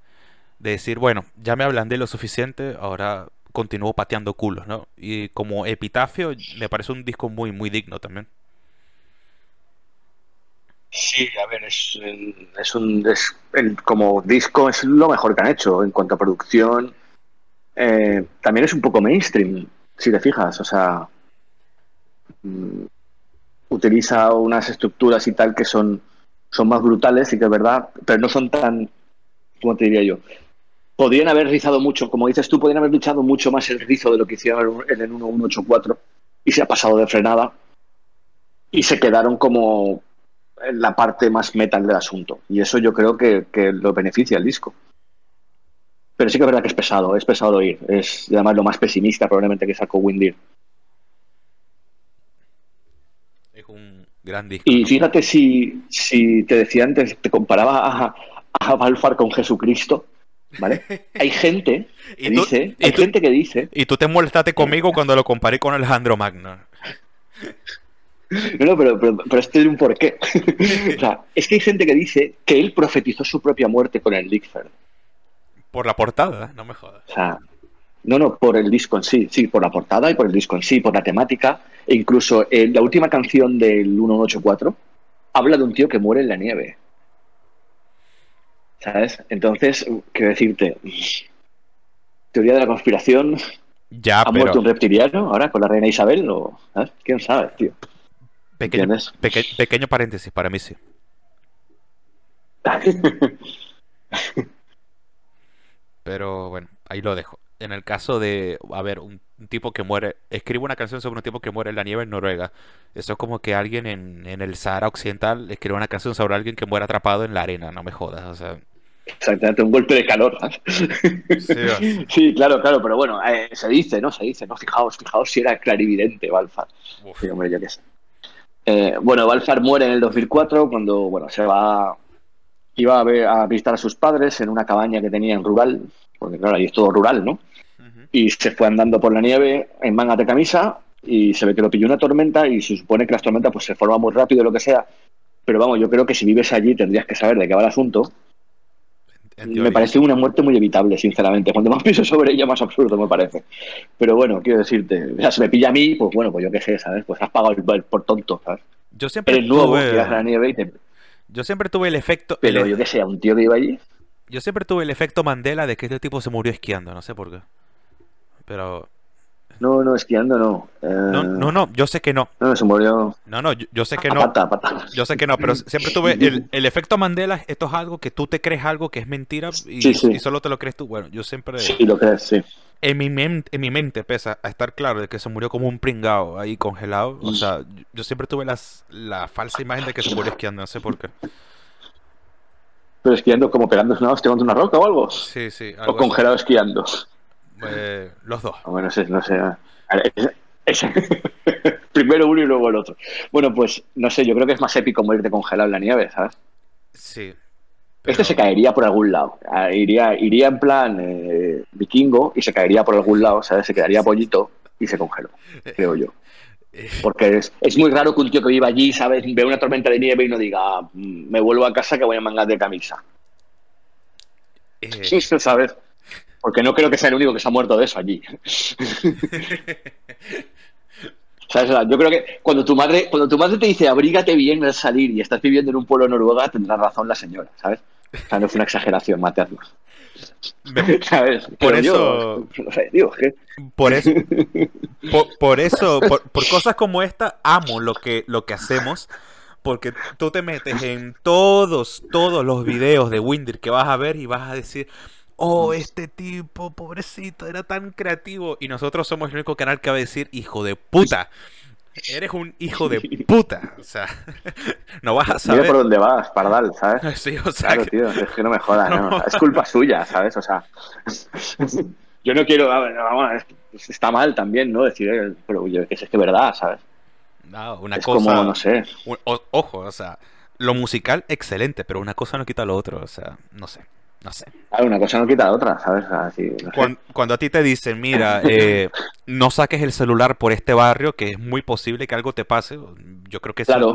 [SPEAKER 2] de decir, bueno, ya me ablandé lo suficiente. Ahora continúo pateando culos, ¿no? Y como epitafio, me parece un disco muy, muy digno también.
[SPEAKER 1] Sí, a ver, es, es un. Es, como disco es lo mejor que han hecho en cuanto a producción. Eh, también es un poco mainstream, si te fijas. O sea, mm, utiliza unas estructuras y tal que son, son más brutales y que es verdad, pero no son tan. ¿Cómo te diría yo? Podrían haber rizado mucho, como dices tú, podrían haber luchado mucho más el rizo de lo que hicieron en el 1184 y se ha pasado de frenada y se quedaron como en la parte más metal del asunto. Y eso yo creo que, que lo beneficia el disco. Pero sí que es verdad que es pesado, es pesado oír. Es además lo más pesimista probablemente que sacó Windir.
[SPEAKER 2] Es un gran disco.
[SPEAKER 1] Y fíjate si, si te decía antes, te comparaba a, a Balfar con Jesucristo, ¿vale? Hay gente que
[SPEAKER 2] tú-
[SPEAKER 1] dice, hay
[SPEAKER 2] tú-
[SPEAKER 1] gente que dice,
[SPEAKER 2] Y tú te molestaste conmigo cuando lo comparé con Alejandro Magno.
[SPEAKER 1] no, no, pero, pero, pero esto tiene un porqué. o sea, es que hay gente que dice que él profetizó su propia muerte con el Lickford.
[SPEAKER 2] Por la portada, no me jodas.
[SPEAKER 1] O sea, no, no, por el disco en sí, sí, por la portada y por el disco en sí, por la temática. E incluso eh, la última canción del 1184 habla de un tío que muere en la nieve. ¿Sabes? Entonces, quiero decirte, teoría de la conspiración,
[SPEAKER 2] Ya,
[SPEAKER 1] ¿ha
[SPEAKER 2] pero
[SPEAKER 1] muerto un reptiliano ahora con la reina Isabel? O, ¿sabes? ¿Quién sabe, tío?
[SPEAKER 2] pequeño, pequeño paréntesis, para mí sí. Pero bueno, ahí lo dejo. En el caso de, a ver, un, un tipo que muere, escribe una canción sobre un tipo que muere en la nieve en Noruega. Eso es como que alguien en, en el Sahara Occidental escribe una canción sobre alguien que muere atrapado en la arena, no me jodas. O sea,
[SPEAKER 1] Exactamente, un golpe de calor.
[SPEAKER 2] Sí,
[SPEAKER 1] Sí, claro, claro, pero bueno, eh, se dice, ¿no? Se dice, ¿no? Fijaos, fijaos si era clarividente, Balfar. Sí, hombre, yo qué sé. Eh, bueno, Balfar muere en el 2004 cuando, bueno, se va, iba a, ver, a visitar a sus padres en una cabaña que tenía en rural, porque claro, ahí es todo rural, ¿no? Y se fue andando por la nieve en mangas de camisa y se ve que lo pilló una tormenta y se supone que las tormentas pues se forman muy rápido, lo que sea. Pero vamos, yo creo que si vives allí tendrías que saber de qué va el asunto. Me parece una muerte muy evitable, sinceramente. Cuando más pienso sobre ella, más absurdo me parece. Pero bueno, quiero decirte, ya se me pilla a mí, pues bueno, pues yo qué sé, ¿sabes? Pues has pagado el, por tonto, ¿sabes?
[SPEAKER 2] Yo siempre
[SPEAKER 1] Eres nuevo, tuve... la nieve y te...
[SPEAKER 2] Yo siempre tuve el efecto...
[SPEAKER 1] Pero yo qué sé, un tío que iba allí...
[SPEAKER 2] Yo siempre tuve el efecto Mandela de que este tipo se murió esquiando, no sé por qué. Pero
[SPEAKER 1] no, no, esquiando no.
[SPEAKER 2] no. No, no, yo sé que no.
[SPEAKER 1] No, se murió.
[SPEAKER 2] No, no, yo, sé que no. Yo sé que no, pero siempre tuve el, el, efecto Mandela. Esto es algo que tú te crees algo que es mentira y, y, solo te lo crees tú. Bueno, yo siempre.
[SPEAKER 1] Sí, lo crees, sí.
[SPEAKER 2] En mi, mente, en mi mente pesa a estar claro de que se murió como un pringao ahí congelado. O sea, yo siempre tuve las, la falsa imagen de que se murió esquiando, no sé por qué.
[SPEAKER 1] Pero esquiando como pegándose una hostia contra una roca o algo.
[SPEAKER 2] Sí, sí.
[SPEAKER 1] o congelado esquiando.
[SPEAKER 2] Eh, los dos.
[SPEAKER 1] Bueno, no sé. Primero uno y luego el otro. Bueno, pues no sé, yo creo que es más épico morirte congelado en la nieve, ¿sabes?
[SPEAKER 2] Sí.
[SPEAKER 1] Este se caería por algún lado. Ah, iría, iría en plan eh, vikingo y se caería por algún lado, ¿sabes? Se quedaría pollito y se congeló, creo yo. Eh. Porque es, es, muy raro que un tío que viva allí, ¿sabes? Ve una tormenta de nieve y no diga, mm, me vuelvo a casa que voy a mangar de camisa. Eh... ¿Sabes? Porque no creo que sea el único que se ha muerto de eso allí. Yo creo que cuando tu madre, cuando tu madre te dice abrígate bien al salir y estás viviendo en un pueblo noruega, tendrá razón la señora, ¿sabes? O sea, no es una exageración materna. ¿Sabes?
[SPEAKER 2] Por eso, por eso, por, eso, por, cosas como esta, amo lo que, lo que hacemos. Porque tú te metes en todos, todos los videos de Windir que vas a ver y vas a decir, oh, este tipo, pobrecito, era tan creativo. Y nosotros somos el único canal que va a decir, hijo de puta. Eres un hijo de puta. O sea, no vas a saber.
[SPEAKER 1] Mira por dónde vas, Pardal, ¿sabes?
[SPEAKER 2] Sí, o sea.
[SPEAKER 1] Claro, tío, es que no me jodas, no. Es culpa suya, ¿sabes? O sea. Yo no quiero. Está mal también, ¿no? Decir, eh, pero yo, que es que verdad, ¿sabes?
[SPEAKER 2] No, una
[SPEAKER 1] es
[SPEAKER 2] cosa.
[SPEAKER 1] Como, no sé.
[SPEAKER 2] ojo, o sea, lo musical, excelente, pero una cosa no quita lo otro, o sea, no sé. No sé.
[SPEAKER 1] una cosa no quita la otra, ¿sabes?
[SPEAKER 2] cuando, a ti te dicen, mira, eh, no saques el celular por este barrio, que es muy posible que algo te pase, yo creo que
[SPEAKER 1] claro,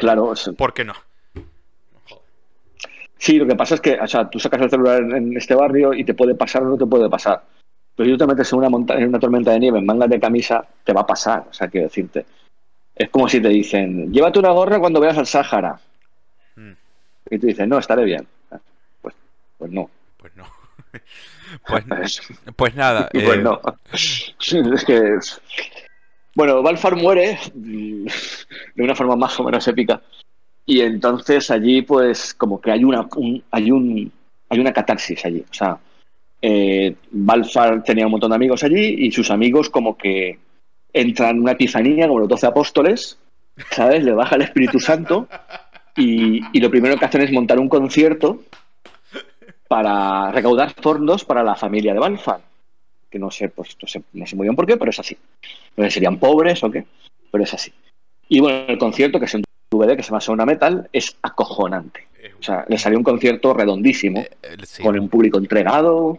[SPEAKER 1] claro.
[SPEAKER 2] ¿Por qué no?
[SPEAKER 1] Sí, lo que pasa es que, o sea, tú sacas el celular en este barrio y te puede pasar o no te puede pasar. Pero si tú te metes en una, en una tormenta de nieve en mangas de camisa, te va a pasar. O sea, quiero decirte. Es como si te dicen, llévate una gorra cuando veas al Sáhara. Mm. Y tú dices, no, estaré bien. Pues no.
[SPEAKER 2] Pues no. Pues, pues nada.
[SPEAKER 1] Pues eh, no. es que. Bueno, Balfar muere de una forma más o menos épica. Y entonces allí, pues, como que hay una, hay un, hay una catarsis allí. O sea, eh, Balfar tenía un montón de amigos allí y sus amigos, como que entran en una epifanía, como los doce apóstoles, ¿sabes? Le baja el Espíritu Santo y, y lo primero que hacen es montar un concierto para recaudar fondos para la familia de Balfar. Que no sé, pues no sé, muy bien por qué, pero es así. No sé, serían pobres o qué, pero es así. Y bueno, el concierto, que es un DVD que se llama Sauna Metal, es acojonante. O sea, le salió un concierto redondísimo, eh, eh, con un público entregado. O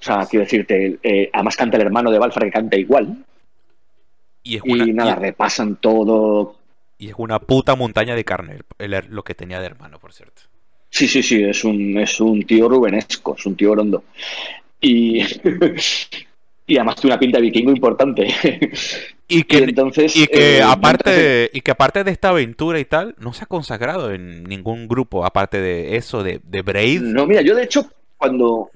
[SPEAKER 1] sea, quiero decirte, eh, además canta el hermano de Balfar que canta igual. Y, nada, repasan todo.
[SPEAKER 2] Y es una puta montaña de carne lo que tenía de hermano, por cierto.
[SPEAKER 1] Sí, sí, sí, es un, es un tío rubenesco, es un tío rondo. Y, y además tiene una pinta de vikingo importante.
[SPEAKER 2] Y que, entonces, y que eh, aparte y que aparte de esta aventura y tal, no se ha consagrado en ningún grupo, aparte de eso, de, de Braid.
[SPEAKER 1] No, mira, yo de hecho, cuando.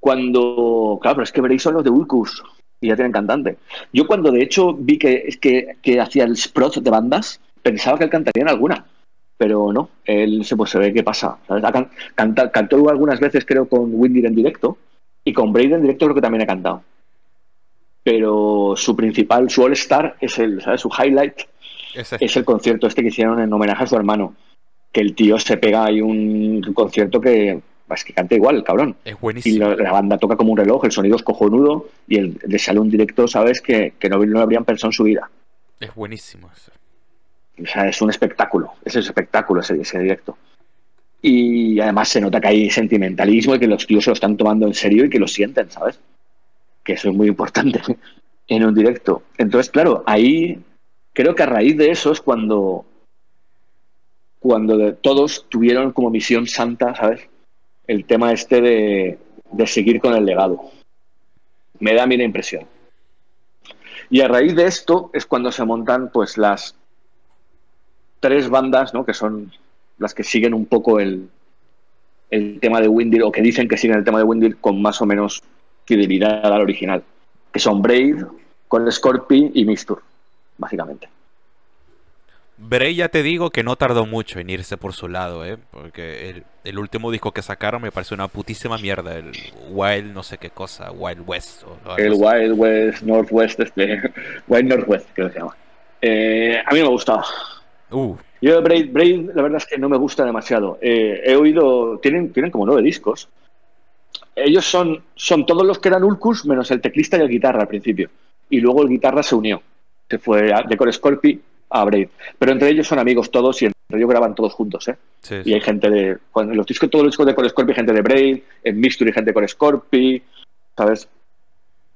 [SPEAKER 1] Cuando. Claro, pero es que Braid son los de Ulcus y ya tienen cantante. Yo cuando de hecho vi que, que, que hacía el sprot de bandas, pensaba que él cantaría en alguna pero no, él se, pues, se ve qué pasa. cantó algunas veces, creo, con Windy en directo, y con Braid en directo creo que también ha cantado. Pero su principal, su all-star, es el, ¿sabes? Su highlight es el concierto este que hicieron en homenaje a su hermano. Que el tío se pega ahí un concierto que es que canta igual, cabrón.
[SPEAKER 2] Es buenísimo.
[SPEAKER 1] Y la, banda toca como un reloj, el sonido es cojonudo y el, le sale un directo, ¿sabes? Que, no, no habrían pensado en su vida.
[SPEAKER 2] Es buenísimo eso.
[SPEAKER 1] O sea, es un espectáculo, es un espectáculo ese, directo. Y además se nota que hay sentimentalismo y que los tíos se lo están tomando en serio y que lo sienten, ¿sabes? Que eso es muy importante en un directo. Entonces, claro, ahí creo que a raíz de eso es cuando, cuando todos tuvieron como misión santa, ¿sabes? El tema este de, de seguir con el legado. Me da a mí la impresión. Y a raíz de esto es cuando se montan pues las tres bandas, ¿no? Que son las que siguen un poco el, el tema de Windir, o que dicen que siguen el tema de Windir con más o menos fidelidad al original. Que son Brave, con Scorpi y Mistur, básicamente.
[SPEAKER 2] Bray ya te digo que no tardó mucho en irse por su lado, ¿eh? Porque el, el último disco que sacaron me pareció una putísima mierda. El Wild no sé qué cosa, Wild West. O
[SPEAKER 1] El. Wild West, Northwest, este, Wild Northwest, creo que se llama. Eh, a mí me gustaba.
[SPEAKER 2] Uh,
[SPEAKER 1] Yo de Braid, Braid, la verdad es que no me gusta demasiado. Eh, he oído, tienen, tienen como nueve discos. Ellos son, son todos los que eran Ulcus, menos el teclista y el guitarra al principio. Y luego el guitarra se unió. Se fue a- de Core Scorpi a Braid. Pero entre ellos son amigos todos y entre ellos graban todos juntos, ¿eh?
[SPEAKER 2] sí,
[SPEAKER 1] Y hay gente de. Cuando los discos, todos los discos de Core Scorpi, hay gente de Braid, en Mystery, gente de Core Scorpi, ¿sabes?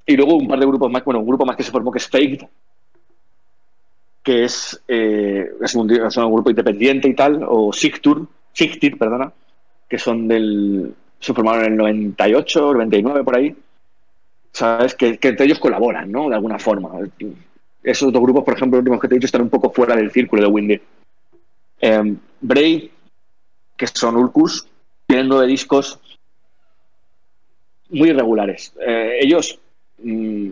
[SPEAKER 1] Y luego un par de grupos más, bueno, un grupo más que se formó que es Faked, que es, eh, es, un, grupo independiente y tal, o Sigtur, Sigtir, perdona, que son del. se formaron en el 98, 99, por ahí. ¿Sabes? Que, que entre ellos colaboran, ¿no? De alguna forma. Esos dos grupos, por ejemplo, los últimos que te he dicho, están un poco fuera del círculo de Windy. Eh, Braid, que son Ulcus, tienen nueve discos muy irregulares. Eh, ellos mm,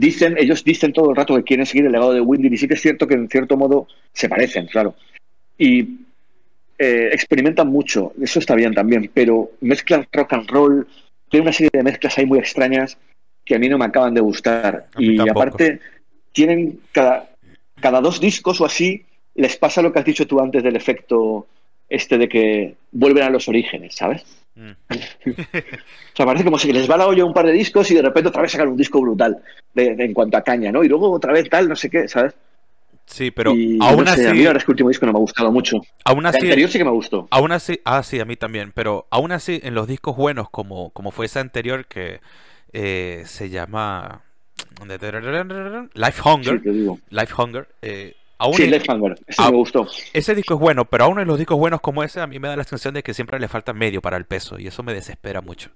[SPEAKER 1] dicen, ellos dicen todo el rato que quieren seguir el legado de Windy y sí que es cierto que en cierto modo se parecen, claro. Y eh, experimentan mucho, eso está bien también, pero mezclan rock and roll, tienen una serie de mezclas ahí muy extrañas que a mí no me acaban de gustar. Y
[SPEAKER 2] tampoco.
[SPEAKER 1] aparte, tienen cada, cada dos discos o así, les pasa lo que has dicho tú antes del efecto este de que vuelven a los orígenes, ¿sabes?
[SPEAKER 2] Mm.
[SPEAKER 1] O sea, parece como si les va la olla un par de discos y de repente otra vez sacan un disco brutal de- de- en cuanto a caña, ¿no? Y luego otra vez tal, no sé qué, ¿sabes?
[SPEAKER 2] Sí, pero
[SPEAKER 1] Y,
[SPEAKER 2] aún
[SPEAKER 1] no sé, a mí
[SPEAKER 2] así,
[SPEAKER 1] verdad es que el último disco no me ha gustado mucho.
[SPEAKER 2] aún
[SPEAKER 1] El
[SPEAKER 2] así,
[SPEAKER 1] anterior sí que me gustó.
[SPEAKER 2] aún así, ah, sí, a mí también, pero aún así, en los discos buenos, como, como fue ese anterior que eh, se llama Life Hunger,
[SPEAKER 1] Sí.
[SPEAKER 2] Life Hunger, eh, aún
[SPEAKER 1] Sí, ese
[SPEAKER 2] Ah.
[SPEAKER 1] me gustó.
[SPEAKER 2] ese disco es bueno, pero aún en los discos buenos como ese, a mí me da la sensación de que siempre le falta medio para el peso, y eso me desespera mucho.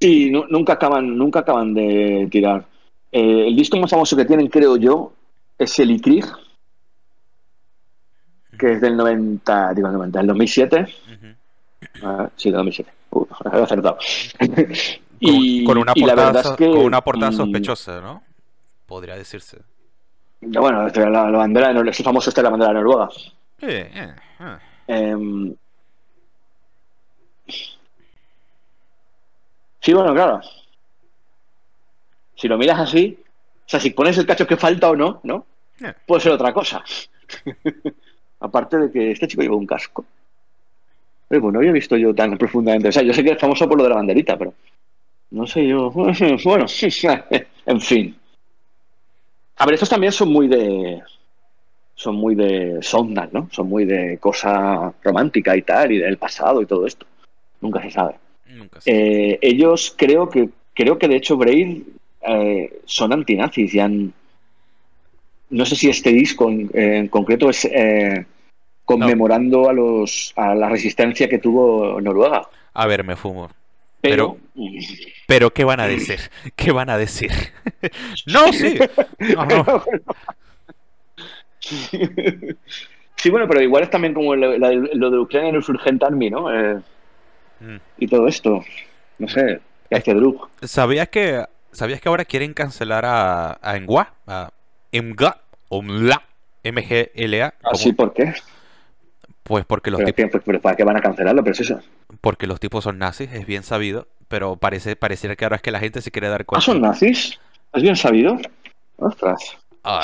[SPEAKER 1] Sí, nu- nunca acaban, nunca acaban de tirar. Eh, el disco más famoso que tienen, creo yo, es el Ikrig, que es del 90, digo el 90, del 2007.
[SPEAKER 2] Ujú.
[SPEAKER 1] Ah, sí, del 2007. Uh, he acertado.
[SPEAKER 2] Con,
[SPEAKER 1] y,
[SPEAKER 2] con una portada,
[SPEAKER 1] verdad es
[SPEAKER 2] so-
[SPEAKER 1] que,
[SPEAKER 2] con una portada sospechosa, ¿no? Podría decirse.
[SPEAKER 1] Bueno, la, la bandera de Noruega, es famoso este la bandera de Noruega.
[SPEAKER 2] Eh, eh, eh.
[SPEAKER 1] Sí, bueno, claro. Si lo miras así, o sea, si pones el cacho que falta o no, ¿no?
[SPEAKER 2] Eh.
[SPEAKER 1] Puede ser otra cosa. Aparte de que este chico lleva un casco. Pero bueno, no había visto yo tan profundamente. O sea, yo sé que es famoso por lo de la banderita, pero no sé yo. Bueno, en fin. A ver, estos también son muy de. Son muy de Sondal, ¿no? Son muy de cosa romántica y tal, y del pasado y todo esto. Nunca se sabe.
[SPEAKER 2] Nunca sé.
[SPEAKER 1] Eh, ellos creo que creo que de hecho Braid eh, son antinazis y han no sé si este disco en, en concreto es eh, conmemorando a los a la resistencia que tuvo Noruega
[SPEAKER 2] A ver, me fumo.
[SPEAKER 1] Pero,
[SPEAKER 2] Pero, ¿qué van a decir? ¿Qué van a decir? no, sí. No, no.
[SPEAKER 1] sí bueno pero igual es también como lo, de Ucrania en el Surgent Army no Eh,
[SPEAKER 2] Mm.
[SPEAKER 1] y todo esto no sé que hace Drug
[SPEAKER 2] ¿Sabías que, ¿Sabías que ahora quieren cancelar a, a Engwa? A MGA, o MLA, M-G-L-A. como-
[SPEAKER 1] así por qué
[SPEAKER 2] Pues porque los,
[SPEAKER 1] pero,
[SPEAKER 2] tipos?
[SPEAKER 1] Pues, pero para qué van a cancelarlo pero es eso
[SPEAKER 2] porque los tipos son nazis, es bien sabido. Pero parece, pareciera que ahora es que la gente se quiere dar
[SPEAKER 1] ¿Ah,
[SPEAKER 2] cuenta.
[SPEAKER 1] son nazis? ¿Has bien sabido? Ostras.
[SPEAKER 2] Ah,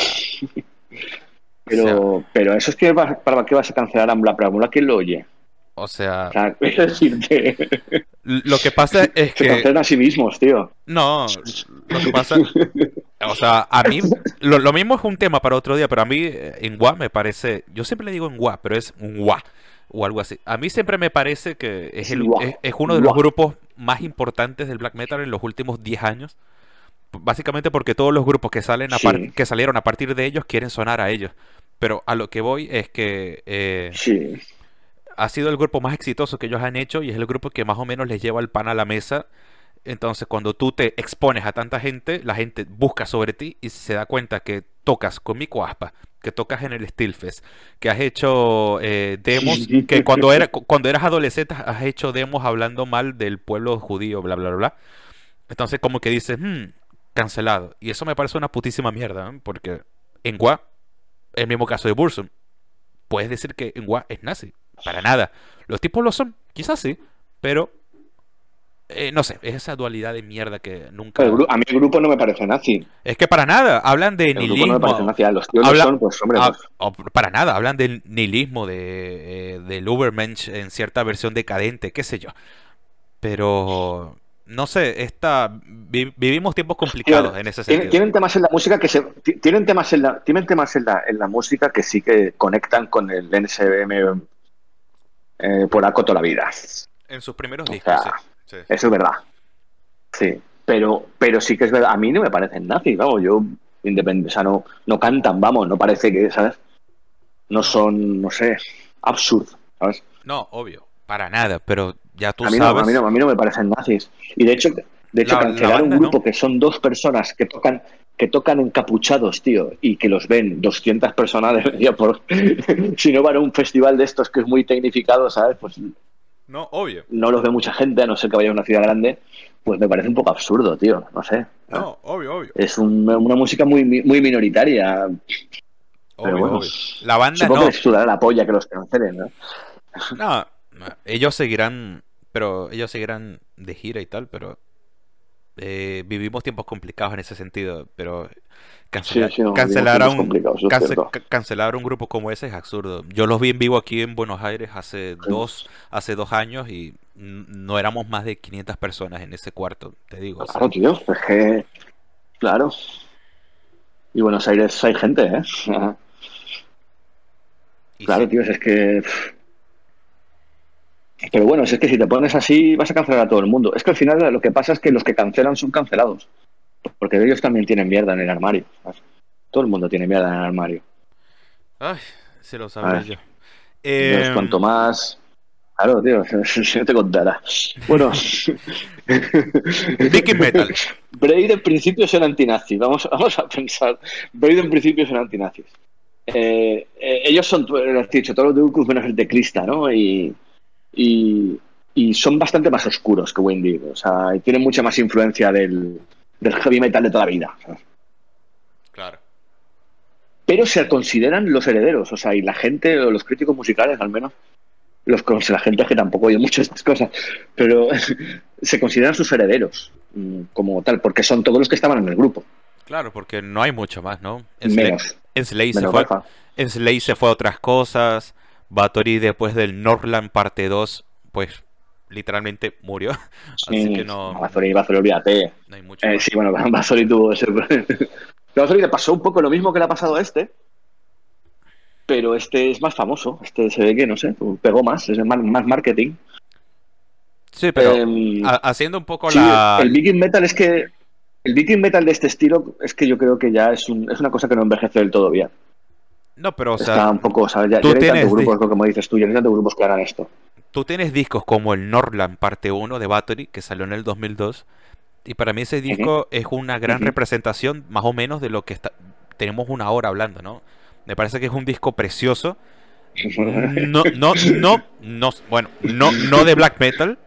[SPEAKER 1] Pero, pero eso es que va- para qué vas a cancelar a Ambla, pero ¿quién lo oye?
[SPEAKER 2] O sea, lo que pasa es
[SPEAKER 1] se
[SPEAKER 2] que...
[SPEAKER 1] cancelan a sí mismos, tío.
[SPEAKER 2] No, Lo que pasa, o sea, a mí, lo, lo mismo es un tema para otro día, pero a mí eh, en Gua me parece, yo siempre le digo en Gua, pero es un Gua o algo así. A mí siempre me parece que es, el, es, es uno de los grupos más importantes del black metal en los últimos 10 años. Básicamente porque todos los grupos que salen a
[SPEAKER 1] Sí.
[SPEAKER 2] que salieron a partir de ellos quieren sonar a ellos. Pero a lo que voy es que eh,
[SPEAKER 1] Sí,
[SPEAKER 2] ha sido el grupo más exitoso que ellos han hecho y es el grupo que más o menos les lleva el pan a la mesa. Entonces, cuando tú te expones a tanta gente, la gente busca sobre ti y se da cuenta que tocas con mi cuaspa, que tocas en el Steelfest, que has hecho eh, demos, que cuando, era, cu- cuando eras adolescente has hecho demos hablando mal del pueblo judío, bla, bla, bla. bla. Entonces, como que dices, "Hmm, cancelado. Y eso me parece una putísima mierda, ¿eh? porque en Gua, el mismo caso de Bursum, puedes decir que en Gua es nazi. Para nada. Los tipos lo son, quizás sí, pero eh, no sé, es esa dualidad de mierda que nunca.
[SPEAKER 1] a mí el grupo no me parece nazi.
[SPEAKER 2] Es que para nada, hablan de
[SPEAKER 1] El grupo no
[SPEAKER 2] nihilismo.
[SPEAKER 1] me parece nazi. A los tíos son, pues hombre,
[SPEAKER 2] Ah,
[SPEAKER 1] pues,
[SPEAKER 2] para nada, hablan del nihilismo, de, eh, del Ubermensch en cierta versión decadente, qué sé yo. Pero no sé, esta vi- vivimos tiempos complicados en ese
[SPEAKER 1] Tienen,
[SPEAKER 2] sentido.
[SPEAKER 1] tienen temas en la música que se ti- tienen temas en la tienen temas en la, en la música que sí que conectan con el NSBM eh, por ACO toda la vida.
[SPEAKER 2] En sus primeros
[SPEAKER 1] O
[SPEAKER 2] discos,
[SPEAKER 1] sea,
[SPEAKER 2] sí. sí.
[SPEAKER 1] Eso es verdad. Sí, pero pero sí que es verdad. A mí no me parecen nazis, vamos, yo independiente, o sea, no, no cantan, vamos, no parece que, ¿sabes? No son, no sé, absurdo, ¿sabes?
[SPEAKER 2] No, obvio, para nada, pero ya tú
[SPEAKER 1] a mí, no,
[SPEAKER 2] sabes.
[SPEAKER 1] a, mí no, a mí no me parecen nazis. Y de hecho, de hecho
[SPEAKER 2] La- la
[SPEAKER 1] cancelar
[SPEAKER 2] banda,
[SPEAKER 1] un grupo
[SPEAKER 2] ¿no?
[SPEAKER 1] que son dos personas que tocan que tocan encapuchados, tío, y que los ven 200 personas, debería por, si no van a un festival de estos que es muy tecnificado, ¿sabes? Pues
[SPEAKER 2] No, obvio.
[SPEAKER 1] no los ve mucha gente, a no ser que vaya a una ciudad grande, pues me parece un poco absurdo, tío, no sé.
[SPEAKER 2] No, obvio, obvio.
[SPEAKER 1] Es un- una música muy, muy minoritaria. Pero
[SPEAKER 2] Obvio,
[SPEAKER 1] bueno,
[SPEAKER 2] obvio. La banda
[SPEAKER 1] Supongo
[SPEAKER 2] no.
[SPEAKER 1] que les sudará la polla que los cancelen, ¿no?
[SPEAKER 2] No, ellos seguirán, pero ellos seguirán de gira y tal, pero eh, vivimos tiempos complicados en ese sentido, pero cancela-
[SPEAKER 1] Sí, sí, no,
[SPEAKER 2] cancelar, a un, cance- cancelar un grupo como ese es absurdo. Yo los vi en vivo aquí en Buenos Aires hace dos, hace dos años y no éramos más de 500 personas en ese cuarto, te digo. o sea,
[SPEAKER 1] Claro, tío, es que. Claro. Y Buenos Aires hay gente, ¿eh? Ajá. Claro, tío, es que. pff. Pero bueno, es que si te pones así vas a cancelar a todo el mundo. Es que al final lo que pasa es que los que cancelan son cancelados. Porque ellos también tienen mierda en el armario. ¿sabes? Todo el mundo tiene mierda en el armario.
[SPEAKER 2] Ay, se lo
[SPEAKER 1] A
[SPEAKER 2] sabré
[SPEAKER 1] ver.
[SPEAKER 2] yo. Em,
[SPEAKER 1] cuanto más. Claro, tío, si no te contará. Bueno.
[SPEAKER 2] Viking Metal.
[SPEAKER 1] Braid en principio son antinazis. Vamos, vamos a pensar. Braid en principio son antinazis. Eh, eh, ellos son, lo has dicho, todos los de Urkus menos el teclista, ¿no? Y, y, y son bastante más oscuros que Windy. O sea, tienen mucha más influencia del, del heavy metal de toda la vida. ¿sabes?
[SPEAKER 2] Claro.
[SPEAKER 1] pero se consideran los herederos, o sea, y la gente, o los críticos musicales al menos, los la gente que tampoco oye mucho estas cosas, pero se consideran sus herederos mm, como tal, porque son todos los que estaban en el grupo,
[SPEAKER 2] Claro, porque no hay mucho más, ¿no? Enslave,
[SPEAKER 1] menos,
[SPEAKER 2] se
[SPEAKER 1] menos
[SPEAKER 2] fue, se fue a otras cosas. Bathory después del Northland parte 2, pues literalmente murió. Así
[SPEAKER 1] Sí,
[SPEAKER 2] que no,
[SPEAKER 1] Bazori, Bazori, olvídate.
[SPEAKER 2] no hay mucho
[SPEAKER 1] Eh, sí, bueno, Bazori tuvo ese... Bazori le pasó un poco lo mismo que le ha pasado a este, pero este es más famoso, este se ve que, no sé, pegó más, es más, más marketing.
[SPEAKER 2] Sí, pero
[SPEAKER 1] Em,
[SPEAKER 2] ha- haciendo un poco
[SPEAKER 1] Sí,
[SPEAKER 2] la...
[SPEAKER 1] el Viking Metal es que. El Viking Metal de este estilo es que yo creo que ya es, un- es una cosa que no envejece del todo bien.
[SPEAKER 2] No, pero o
[SPEAKER 1] Está
[SPEAKER 2] sea,
[SPEAKER 1] un poco, ¿sabes? Ya,
[SPEAKER 2] tú
[SPEAKER 1] ya
[SPEAKER 2] tienes
[SPEAKER 1] grupos, como dices tú, ya no hay tantos grupos que hagan esto.
[SPEAKER 2] tú tienes discos como el Northland parte 1 de Bathory, que salió en el 2002, y para mí ese disco es una gran representación más o menos de lo que está... tenemos una hora hablando, ¿no? Me parece que es un disco precioso. No, no, no, no, bueno, no, no de black metal,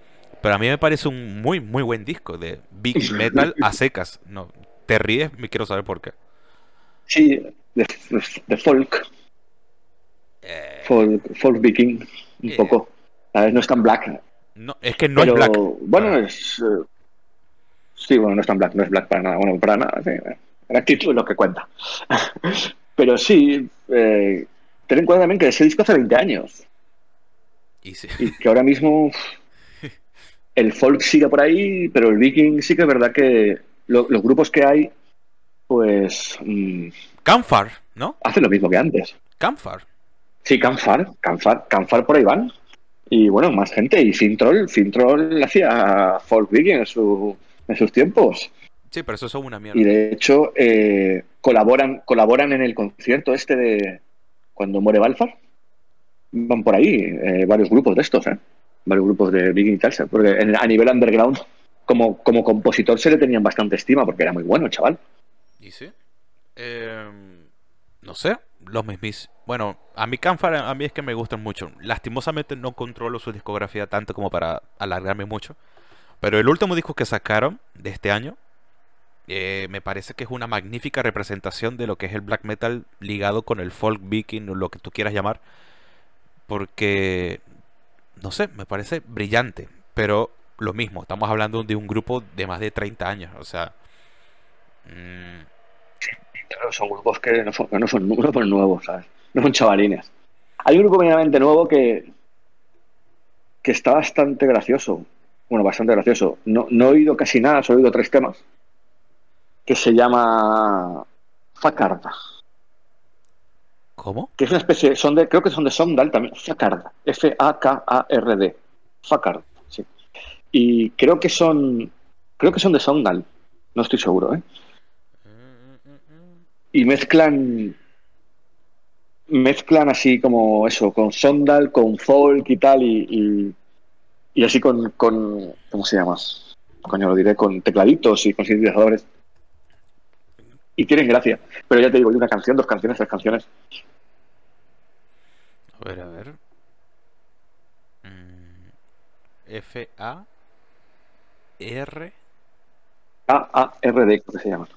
[SPEAKER 2] pero a mí me parece un muy, muy buen disco de big metal a secas. No, te ríes, me quiero saber por qué.
[SPEAKER 1] Sí, de, de folk,
[SPEAKER 2] Eh,
[SPEAKER 1] folk, folk Viking, un
[SPEAKER 2] Eh.
[SPEAKER 1] poco. ¿Sabes? No es tan black.
[SPEAKER 2] no, es que no
[SPEAKER 1] pero,
[SPEAKER 2] es black.
[SPEAKER 1] Bueno, es. eh, sí, bueno, no es tan black, no es black para nada. Bueno, para nada. sí, la actitud es lo que cuenta. pero sí, eh, ten en cuenta también que ese disco hace 20 años.
[SPEAKER 2] Y sí.
[SPEAKER 1] y que ahora mismo el folk sigue por ahí, pero el viking sí que es verdad que los grupos que hay, pues.
[SPEAKER 2] Mm, Canfar, ¿no?
[SPEAKER 1] Hace lo mismo que antes.
[SPEAKER 2] Canfar.
[SPEAKER 1] Sí, Canfar, Canfar, Canfar por ahí van. Y bueno, más gente. Y Fintroll, Fintroll hacía folk viking en, su, en sus tiempos.
[SPEAKER 2] Sí, pero eso es una mierda.
[SPEAKER 1] Y de hecho, eh, colaboran, colaboran en el concierto este de cuando muere Balfar. Van por ahí eh, varios grupos de estos, ¿eh? Varios grupos de Viking y Porque a nivel underground, como, como compositor, se le tenían bastante estima porque era muy bueno, chaval.
[SPEAKER 2] ¿Y sí? Em, no sé, los mismos. Bueno, a mí Canfar, a mí es que me gustan mucho. Lastimosamente no controlo su discografía tanto como para alargarme mucho. Pero el último disco que sacaron de este año, eh, me parece que es una magnífica representación de lo que es el black metal ligado con el folk viking o lo que tú quieras llamar. Porque, no sé, me parece brillante. Pero lo mismo, estamos hablando de un grupo de más de 30 años. O sea...
[SPEAKER 1] Mmm, son grupos que no son, no son grupos nuevos, ¿sabes? No son chavalines. Hay un grupo medianamente nuevo que, que está bastante gracioso. Bueno, bastante gracioso. No, no he oído casi nada, solo he oído tres temas. Que se llama Facarda.
[SPEAKER 2] ¿Cómo?
[SPEAKER 1] Que es una especie, son de, creo que son de Sondal también. Facarda. F-A-K-A-R-D. Facarda, sí. Y creo que son, creo que son de Sondal. No estoy seguro, ¿eh? Y mezclan mezclan así como eso, con Sondal, con folk y tal, y, y, así con, con, ¿cómo se llama? Coño, lo diré, con tecladitos y con sintetizadores. Y tienen gracia. Pero ya te digo, hay una canción, dos canciones, tres canciones.
[SPEAKER 2] A ver, a ver. Mm, F A R
[SPEAKER 1] A A R D, que se llama.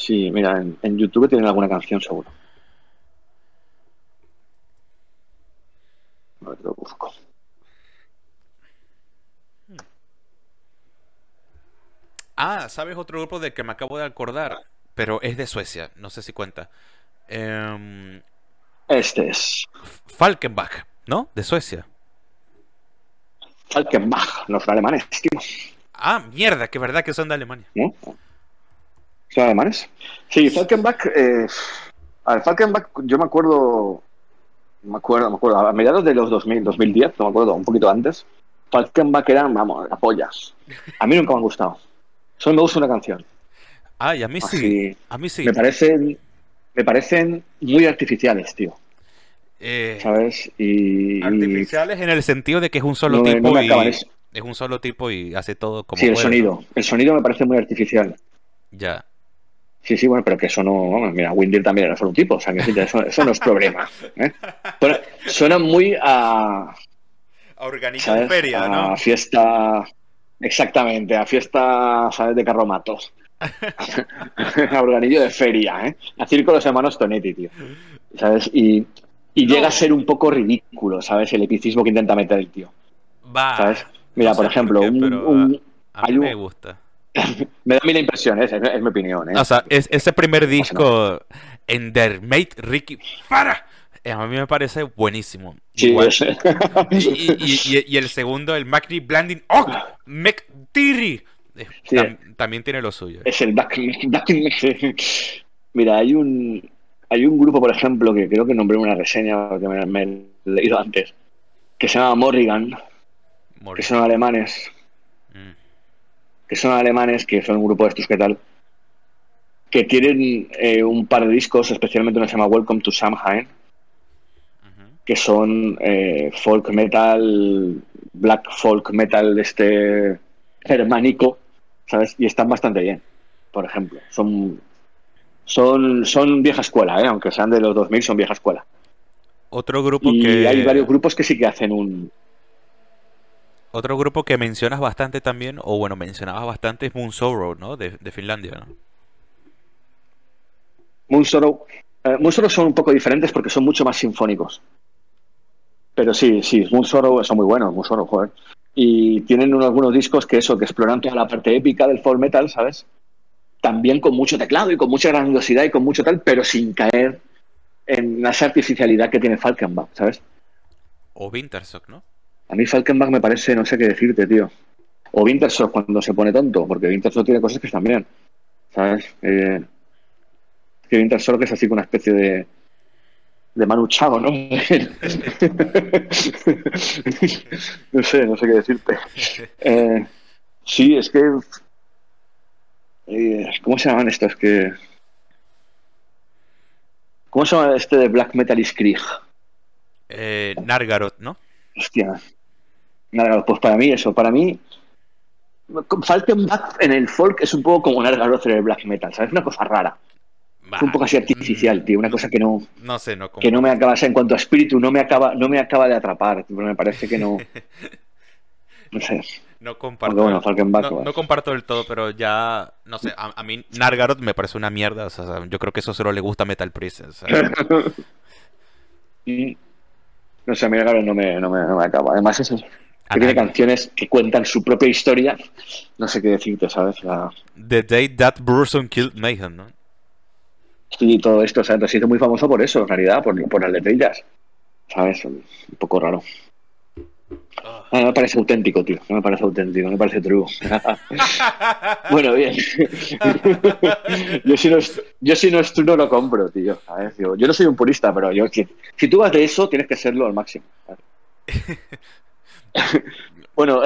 [SPEAKER 1] Sí, mira, en, YouTube tienen alguna canción seguro. A ver, lo busco.
[SPEAKER 2] Ah, ¿sabes otro grupo del que me acabo de acordar? Pero es de Suecia, no sé si cuenta. Em,
[SPEAKER 1] este es.
[SPEAKER 2] Falkenbach, ¿no? De Suecia.
[SPEAKER 1] Falkenbach, los alemanes, tío.
[SPEAKER 2] Ah, mierda, que verdad que son de Alemania.
[SPEAKER 1] ¿Son alemanes? Sí, Falkenbach. Eh, a ver, Falkenbach, yo me acuerdo. Me acuerdo, me acuerdo. A mediados de los 2000, 2010, no me acuerdo, un poquito antes. Falkenbach eran, vamos, apoyas. A mí nunca me han gustado. Solo me gusta una canción.
[SPEAKER 2] Ay, a mí sí. A mí sí.
[SPEAKER 1] Me parecen, me parecen muy artificiales, tío. Eh, ¿Sabes? Y,
[SPEAKER 2] artificiales en el sentido de que es un solo tipo y es un solo tipo y hace todo como
[SPEAKER 1] Sí, el sonido. El sonido me parece muy artificial.
[SPEAKER 2] Ya.
[SPEAKER 1] Sí, sí, bueno, pero que eso no. Mira, Windir también era solo un tipo, o sea, que eso, no es problema. ¿eh? suena muy a.
[SPEAKER 2] A organizar feria, ¿no?
[SPEAKER 1] A fiesta. Exactamente, a fiesta, ¿sabes? De carromatos. a organillo de feria, ¿eh? A circo los hermanos Tonetti, tío. ¿Sabes? Y, y llega a ser un poco ridículo, ¿sabes? El epicismo que intenta meter el tío.
[SPEAKER 2] Va.
[SPEAKER 1] ¿Sabes? Mira, por ejemplo, un,
[SPEAKER 2] a, mí me gusta.
[SPEAKER 1] me da mil impresiones, es, es mi opinión. ¿eh?
[SPEAKER 2] O sea, es, ese primer disco, en Der Mate Ricky Para, eh, a mí me parece buenísimo.
[SPEAKER 1] Sí,
[SPEAKER 2] y, el segundo, el Macri Blanding Oh, McTiri. Eh, también tiene lo suyo.
[SPEAKER 1] Es el Mira, hay un hay un grupo, por ejemplo, que creo que nombré una reseña que me, he leído antes, que se llama Morrigan, que son alemanes que son alemanes, que son un grupo de estos que tal, que tienen eh, un par de discos, especialmente uno se llama Welcome to Samhain, que son eh, folk metal, black folk metal este germánico, ¿sabes? Y están bastante bien, por ejemplo. Son, son, son vieja escuela, ¿eh? aunque sean de los 2000, son vieja escuela.
[SPEAKER 2] Otro grupo
[SPEAKER 1] y
[SPEAKER 2] que...
[SPEAKER 1] hay varios grupos que sí que hacen un,
[SPEAKER 2] otro grupo que mencionas bastante también, o bueno, mencionabas bastante, es Moon Sorrow, ¿no? De, Finlandia, ¿no?
[SPEAKER 1] Moon Sorrow. Eh, Moon Sorrow son un poco diferentes porque son mucho más sinfónicos. Pero sí, sí, Moon Sorrow son muy buenos, Moon Sorrow, joder. Y tienen algunos discos que eso, que exploran toda la parte épica del folk metal, ¿sabes? También con mucho teclado y con mucha grandiosidad y con mucho tal, pero sin caer en esa artificialidad que tiene Falkenbach, ¿sabes?
[SPEAKER 2] O Wintersock, ¿no?
[SPEAKER 1] A mí Falkenbach me parece, no sé qué decirte, tío. O Wintersoft cuando se pone tonto, porque Wintersoft tiene cosas que están bien. ¿Sabes? Eh, que Wintersoft es así con una especie de, de Manu Chao, ¿no? no sé, no sé qué decirte. Eh, sí, es que. Eh, ¿Cómo se llaman estos? Que. ¿Cómo se llama este de Black Metal y Krieg?
[SPEAKER 2] Eh, Nargaroth, ¿no?
[SPEAKER 1] Hostia. Nargaroth, pues para mí eso, para mí. Falkenbach en el folk es un poco como Nargaroth en el black metal, ¿sabes? Una cosa rara. Es un poco así artificial, tío. Una cosa que no.
[SPEAKER 2] No sé, no.
[SPEAKER 1] Que no me acaba, o sea, en cuanto a espíritu, no me acaba, no me acaba de atrapar. Me parece que no. No sé.
[SPEAKER 2] No comparto.
[SPEAKER 1] Bueno,
[SPEAKER 2] no, no, comparto del todo, pero ya. No sé, a, a, mí Nargaroth me parece una mierda. O sea, yo creo que eso solo le gusta a Metal Priest. O sea.
[SPEAKER 1] no sé, a mí Nargaroth no me, no me, no me acaba. Además, eso. Que tiene canciones que cuentan su propia historia. No sé qué decirte, ¿sabes? La...
[SPEAKER 2] The Day That Burson Killed Mayhem, ¿no?
[SPEAKER 1] Sí, todo esto, o sea, se hizo muy famoso por eso, en realidad, por, por las letrillas. ¿Sabes? Un poco raro. No, no me parece auténtico, tío. No me parece auténtico, no me parece true. bueno, bien. yo, si no es, yo si no es no lo compro, tío. ¿sabes? Yo, yo no soy un purista, pero yo si, si, tú vas de eso, tienes que serlo al máximo. bueno,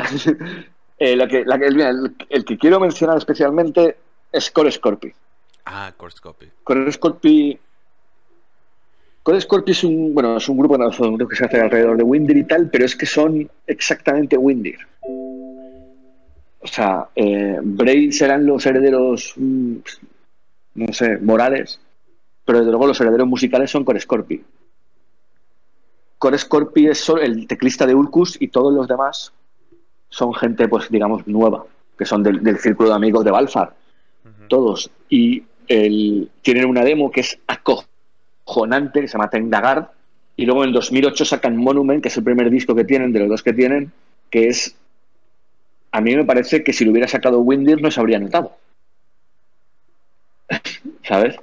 [SPEAKER 1] eh, la que, la que, el, el, que quiero mencionar especialmente es Core Scorpi.
[SPEAKER 2] Ah, Core Scorpi.
[SPEAKER 1] Core Scorpi. Core Scorpi es un, bueno, es un grupo no, que se hace alrededor de Windir y tal, pero es que son exactamente Windir. O sea, eh, Braid serán los herederos, mm, no sé, morales, pero desde luego los herederos musicales son Core Scorpi. Core Scorpi es el teclista de Ulcus y todos los demás son gente, pues digamos, nueva, que son del, del círculo de amigos de Balfar. Uh -huh. Todos. Y el, tienen una demo que es acojonante, que se llama Tendagard, y luego en el 2008 sacan Monument, que es el primer disco que tienen, de los dos que tienen, que es... A mí me parece que si lo hubiera sacado Windir no se habría notado. ¿Sabes?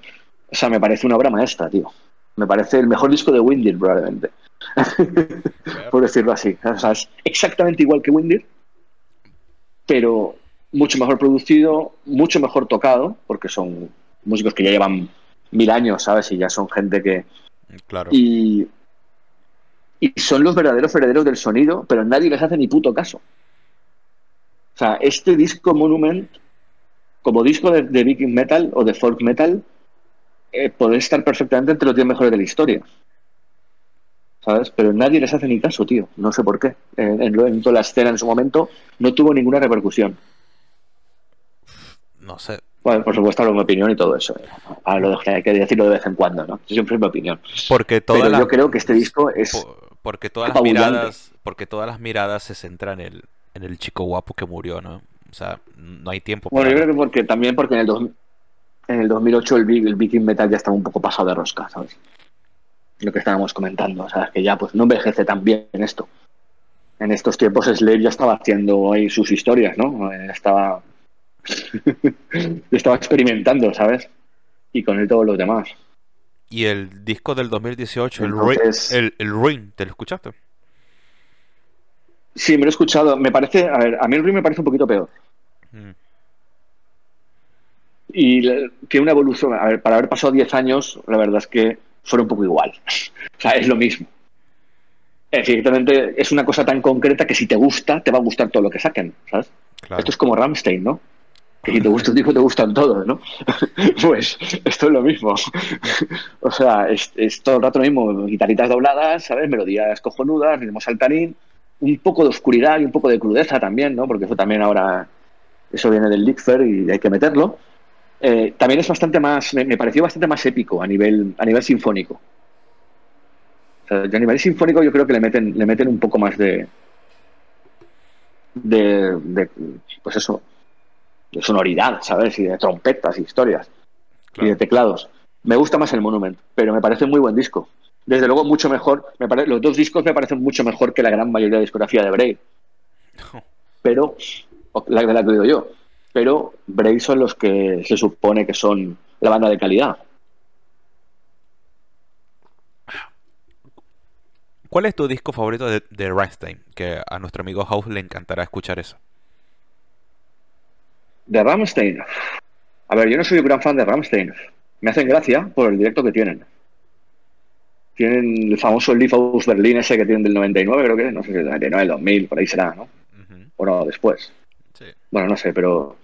[SPEAKER 1] O sea, me parece una obra maestra, tío. Me parece el mejor disco de Windir, probablemente. Por decirlo así. O sea, es exactamente igual que Windir, pero mucho mejor producido, mucho mejor tocado, porque son músicos que ya llevan mil años, ¿sabes? Y ya son gente que...
[SPEAKER 2] Claro.
[SPEAKER 1] Y, y son los verdaderos herederos del sonido, pero nadie les hace ni puto caso. O sea, este disco Monument, como disco de, de Viking Metal o de Folk Metal, eh, puede estar perfectamente entre los 10 mejores de la historia. ¿Sabes? Pero nadie les hace ni caso, tío. No sé por qué. En, en, en toda la escena en su momento no tuvo ninguna repercusión.
[SPEAKER 2] No sé.
[SPEAKER 1] Bueno, por supuesto, hablo mi opinión y todo eso. Ahora lo hay que decirlo de vez en cuando, ¿no? Siempre es mi opinión.
[SPEAKER 2] Porque toda
[SPEAKER 1] Pero
[SPEAKER 2] la...
[SPEAKER 1] yo creo que este disco es.
[SPEAKER 2] Por, porque todas las miradas. Porque todas las miradas se centran en el, en el chico guapo que murió, ¿no? O sea, no hay tiempo
[SPEAKER 1] para. Bueno, yo creo que porque también porque en el, dos, en el 2008 el, el Viking Metal ya estaba un poco pasado de rosca, ¿sabes? Lo que estábamos comentando, o sea, que ya pues no envejece tan bien en esto. En estos tiempos Slave ya estaba haciendo ahí sus historias, ¿no? Estaba estaba experimentando, ¿sabes? Y con él todos los demás.
[SPEAKER 2] Y el disco del 2018, Entonces, el, el, el Ring, ¿te lo escuchaste?
[SPEAKER 1] Sí, me lo he escuchado. Me parece, a ver, a mí el Ring me parece un poquito peor. Mm. Y tiene una evolución. A ver, para haber pasado 10 años, la verdad es que fuera un poco igual. o sea, es lo mismo. Efectivamente, es una cosa tan concreta que si te gusta, te va a gustar todo lo que saquen, ¿sabes? Claro. Esto es como Ramstein, ¿no? que si te gusta un disco te gustan todos, ¿no? pues esto es lo mismo. o sea, es, es, todo el rato lo mismo, guitarritas dobladas, ¿sabes? Melodías cojonudas, ritmo saltarín, un poco de oscuridad y un poco de crudeza también, ¿no? Porque eso también ahora, eso viene del Lickfer y hay que meterlo. Eh, también es bastante más, me, me, pareció bastante más épico a nivel, a nivel sinfónico. O sea, a nivel sinfónico yo creo que le meten, le meten un poco más de, de, de pues eso, de sonoridad, ¿sabes? Y de trompetas y historias. Claro. Y de teclados. Me gusta más el Monument, pero me parece muy buen disco. Desde luego, mucho mejor. Me pare... Los dos discos me parecen mucho mejor que la gran mayoría de discografía de Bray. Pero, la de la que digo yo. Pero Bray son los que se supone que son la banda de calidad.
[SPEAKER 2] ¿Cuál es tu disco favorito de, de Rammstein? Que a nuestro amigo House le encantará escuchar eso.
[SPEAKER 1] De Ramstein. A ver, yo no soy un gran fan de Ramstein. Me hacen gracia por el directo que tienen. Tienen el famoso Leaf House Berlin ese que tienen del 99, creo que, no sé si del 99, el 2000, por ahí será, ¿no? O no, después.
[SPEAKER 2] Sí.
[SPEAKER 1] Bueno, no sé, pero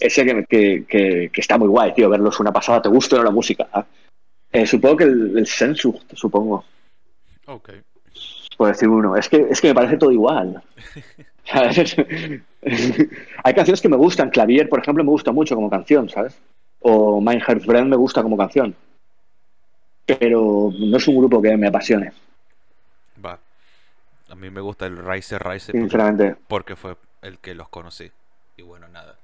[SPEAKER 1] ese que, que, que, que está muy guay, tío, verlos una pasada, ¿te gusta la música? Ah, eh, supongo que el, el Sensu, supongo,
[SPEAKER 2] Ok.
[SPEAKER 1] por decir uno. Es que, es que me parece todo igual. ¿Sabes? Hay canciones que me gustan. Clavier, por ejemplo, me gusta mucho como canción, ¿sabes? O Mein Friend me gusta como canción. Pero no es un grupo que me apasione,
[SPEAKER 2] Va. A mí me gusta el Riser Riser porque, porque fue el que los conocí. Y bueno, nada.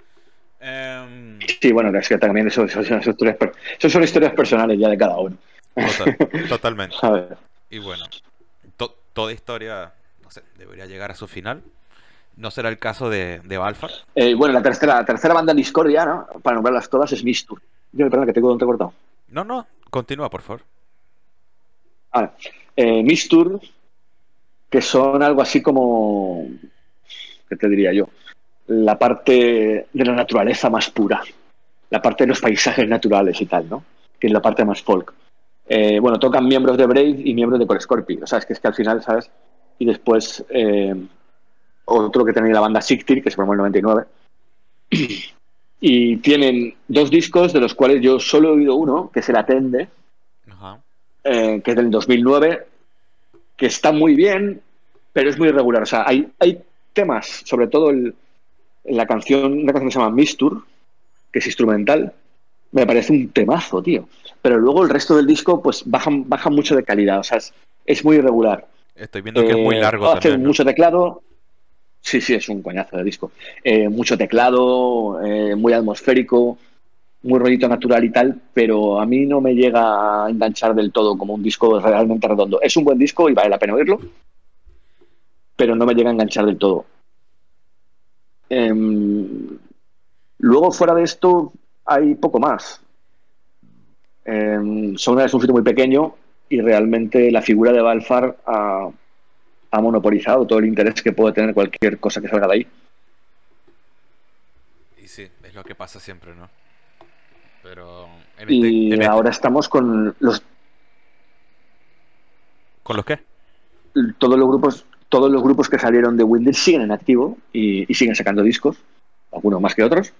[SPEAKER 2] Em,
[SPEAKER 1] Sí, bueno, es que también eso, eso son historias, per- eso son historias personales ya de cada uno.
[SPEAKER 2] total- totalmente. Y bueno, to- toda historia, no sé, debería llegar a su final. No será el caso de, de Balfar.
[SPEAKER 1] Eh, bueno, la tercera, la tercera banda Discordia, ¿no? Para nombrarlas todas, es Mistur. Yo, perdón, que tengo te he cortado.
[SPEAKER 2] No, no, continúa, por favor.
[SPEAKER 1] Vale. Eh, Mistur, que son algo así como. ¿Qué te diría yo? La parte de la naturaleza más pura. La parte de los paisajes naturales y tal, ¿no? Que es la parte más folk. Eh, bueno, tocan miembros de Brave y miembros de Core Scorpio. O sea, es que, es que al final, ¿sabes? Y después eh, otro que tenía la banda Sictir, que se formó en el 99. Y tienen dos discos, de los cuales yo solo he oído uno, que es el Atende,
[SPEAKER 2] Ajá.
[SPEAKER 1] eh, que es del 2009, que está muy bien, pero es muy irregular. O sea, hay, hay temas, sobre todo el- la canción, una canción que se llama Mistur, que es instrumental, me parece un temazo, tío. Pero luego el resto del disco, pues baja, baja mucho de calidad, o sea, es, es muy irregular.
[SPEAKER 2] Estoy viendo que es muy
[SPEAKER 1] Eh,
[SPEAKER 2] largo
[SPEAKER 1] hace
[SPEAKER 2] también. ¿no?
[SPEAKER 1] mucho teclado. Sí, sí, es un coñazo de disco. Eh, mucho teclado, eh, muy atmosférico, muy rollito natural y tal, pero a mí no me llega a enganchar del todo como un disco realmente redondo. Es un buen disco y vale la pena oírlo, pero no me llega a enganchar del todo. Em, luego, fuera de esto, hay poco más. Em, Sonar es un sitio muy pequeño y realmente la figura de Balfar ha, ha monopolizado todo el interés que puede tener cualquier cosa que salga de ahí.
[SPEAKER 2] Y sí, es lo que pasa siempre, ¿no? Pero en este-
[SPEAKER 1] Y
[SPEAKER 2] en este-
[SPEAKER 1] ahora estamos con los,
[SPEAKER 2] ¿Con los qué?
[SPEAKER 1] todos los grupos todos los grupos que salieron de Windows siguen en activo y, siguen sacando discos, algunos más que otros.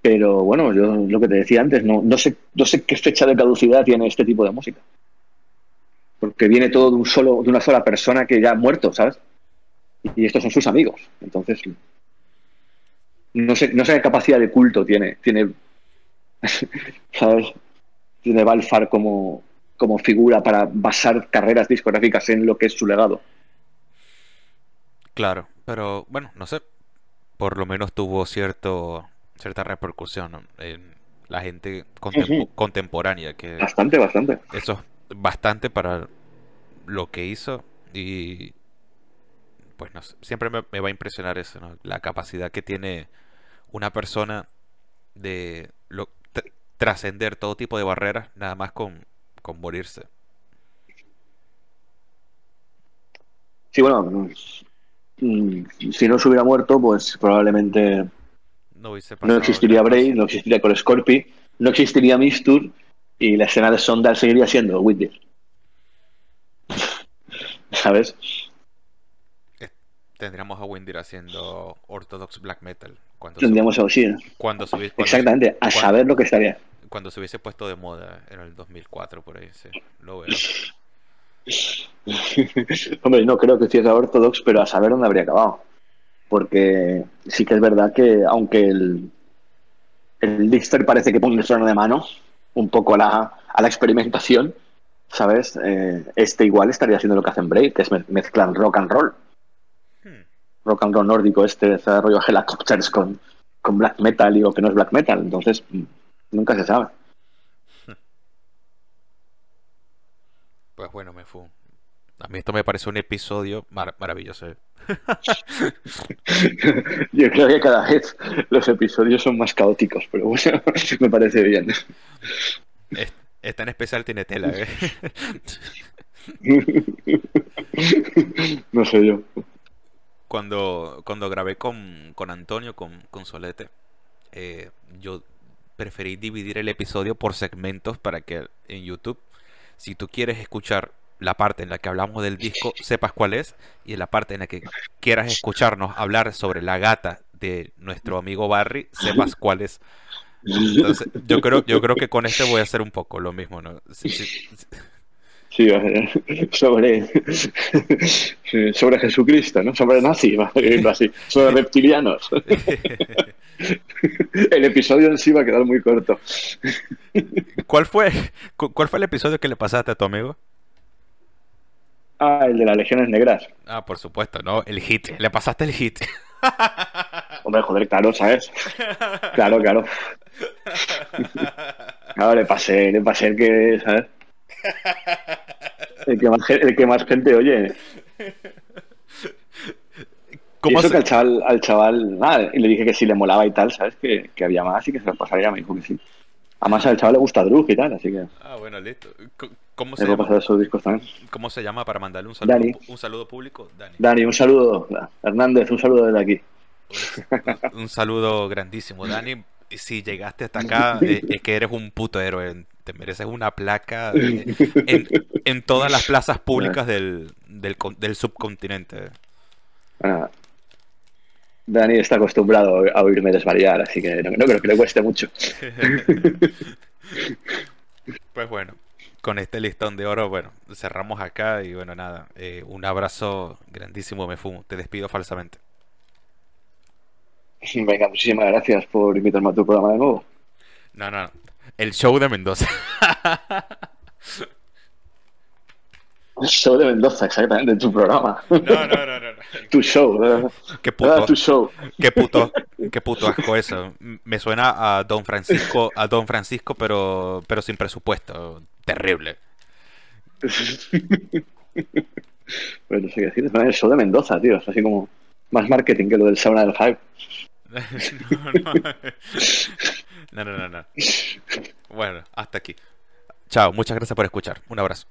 [SPEAKER 1] Pero bueno, yo lo que te decía antes, no, sé, no sé qué fecha de caducidad tiene este tipo de música. Porque viene todo de, un solo, de una sola persona que ya ha muerto, ¿sabes? Y estos son sus amigos. Entonces, no sé, qué capacidad de culto tiene, tiene ¿sabes? Tiene Balfar como figura para basar carreras discográficas en lo que es su legado.
[SPEAKER 2] Claro, pero bueno, no sé. Por lo menos tuvo cierto cierta repercusión ¿no? en la gente contemporánea, que
[SPEAKER 1] Bastante, bastante.
[SPEAKER 2] eso es bastante para lo que hizo y pues no sé, siempre me, me va a impresionar eso, ¿no? La capacidad que tiene una persona de lo- trascender todo tipo de barreras nada más con, con morirse.
[SPEAKER 1] Sí, bueno, si no se hubiera muerto, pues probablemente
[SPEAKER 2] No hubiese
[SPEAKER 1] no
[SPEAKER 2] pasado
[SPEAKER 1] existiría. Bray, no existiría Cole Scorpi, no existiría Mistur y la escena de Sondal seguiría siendo Whitney. ¿Sabes?
[SPEAKER 2] Tendríamos a Windir haciendo Orthodox Black Metal cuando
[SPEAKER 1] Tendríamos así. ¿eh?
[SPEAKER 2] cuando se hubiese, cuando
[SPEAKER 1] Exactamente, a
[SPEAKER 2] cuando-
[SPEAKER 1] saber lo que estaría.
[SPEAKER 2] cuando se hubiese puesto de moda en el 2004 por ahí, sí, lo veo.
[SPEAKER 1] Hombre, no creo que hiciera Ortodox, pero a saber dónde habría acabado. Porque sí que es verdad que, aunque el, el Dixter parece que pone el freno de mano un poco a la, a la experimentación, ¿sabes? Eh, este igual estaría haciendo lo que hacen Brave, que es me- mezclan rock and roll,
[SPEAKER 2] Hmm,
[SPEAKER 1] rock and roll nórdico, este rollo helicopters con, con black metal, digo que no es black metal, entonces mm, nunca se sabe.
[SPEAKER 2] Pues bueno, me fue. A mí esto me parece un episodio mar- maravilloso. ¿eh?
[SPEAKER 1] Yo creo que cada vez los episodios son más caóticos, pero bueno, me parece bien.
[SPEAKER 2] Es- Esta en especial tiene tela, ¿eh?
[SPEAKER 1] no sé yo.
[SPEAKER 2] Cuando, cuando grabé con, con Antonio, con, con Solete, eh, yo preferí dividir el episodio por segmentos para que en YouTube, si tú quieres escuchar la parte en la que hablamos del disco, sepas cuál es, y en la parte en la que quieras escucharnos hablar sobre la gata de nuestro amigo Barry, sepas cuál es. Entonces, yo creo, yo creo que con este voy a hacer un poco lo mismo, ¿no? Sí, sí, sí.
[SPEAKER 1] Sí, sobre, sobre Jesucristo, ¿no? Sobre nazi, así, sobre reptilianos. El episodio en sí va a quedar muy corto.
[SPEAKER 2] ¿Cuál fue, ¿Cuál fue el episodio que le pasaste a tu amigo?
[SPEAKER 1] Ah, el de las legiones negras.
[SPEAKER 2] Ah, por supuesto, ¿no? El hit. Le pasaste el hit.
[SPEAKER 1] Hombre, joder, claro, ¿sabes? Claro, claro. Claro, le pasé, le pasé el que, ¿sabes? El que más, el que más gente oye. ¿Cómo y eso que al chaval, al chaval, nada, y le dije que si le molaba y tal, ¿sabes? Que, que había más y que se lo pasaría, me dijo que sí. Además al chaval le gusta Drug y tal, así que...
[SPEAKER 2] Ah, bueno, listo. ¿Cómo se, llama?
[SPEAKER 1] Esos discos también.
[SPEAKER 2] ¿Cómo se llama para mandarle un saludo,
[SPEAKER 1] Dani.
[SPEAKER 2] un saludo público? Dani.
[SPEAKER 1] Dani, un saludo. Hernández, un saludo desde aquí.
[SPEAKER 2] Un, un saludo grandísimo, Dani. Si llegaste hasta acá, es, es que eres un puto héroe te mereces una placa en, en, todas las plazas públicas del, del, del subcontinente.
[SPEAKER 1] Ah, Dani está acostumbrado a oírme desvariar, así que no, no creo que le cueste mucho.
[SPEAKER 2] pues bueno, con este listón de oro, bueno, cerramos acá y bueno, nada, eh, un abrazo grandísimo, me fumo, te despido falsamente.
[SPEAKER 1] Venga, muchísimas gracias por invitarme a tu programa de nuevo.
[SPEAKER 2] No, no, el show de Mendoza.
[SPEAKER 1] El show de Mendoza, exactamente, tu programa.
[SPEAKER 2] No, no, no, no.
[SPEAKER 1] Tu show.
[SPEAKER 2] Qué puto,
[SPEAKER 1] tu show.
[SPEAKER 2] Qué puto, qué puto asco eso. Me suena a Don Francisco, a Don Francisco, pero, pero sin presupuesto. Terrible.
[SPEAKER 1] bueno, no sé qué decir. Es el show de Mendoza, tío. Es así como más marketing que lo del sauna del hype.
[SPEAKER 2] no, no. No, no, no, no. Bueno, hasta aquí. Chao, muchas gracias por escuchar. Un abrazo.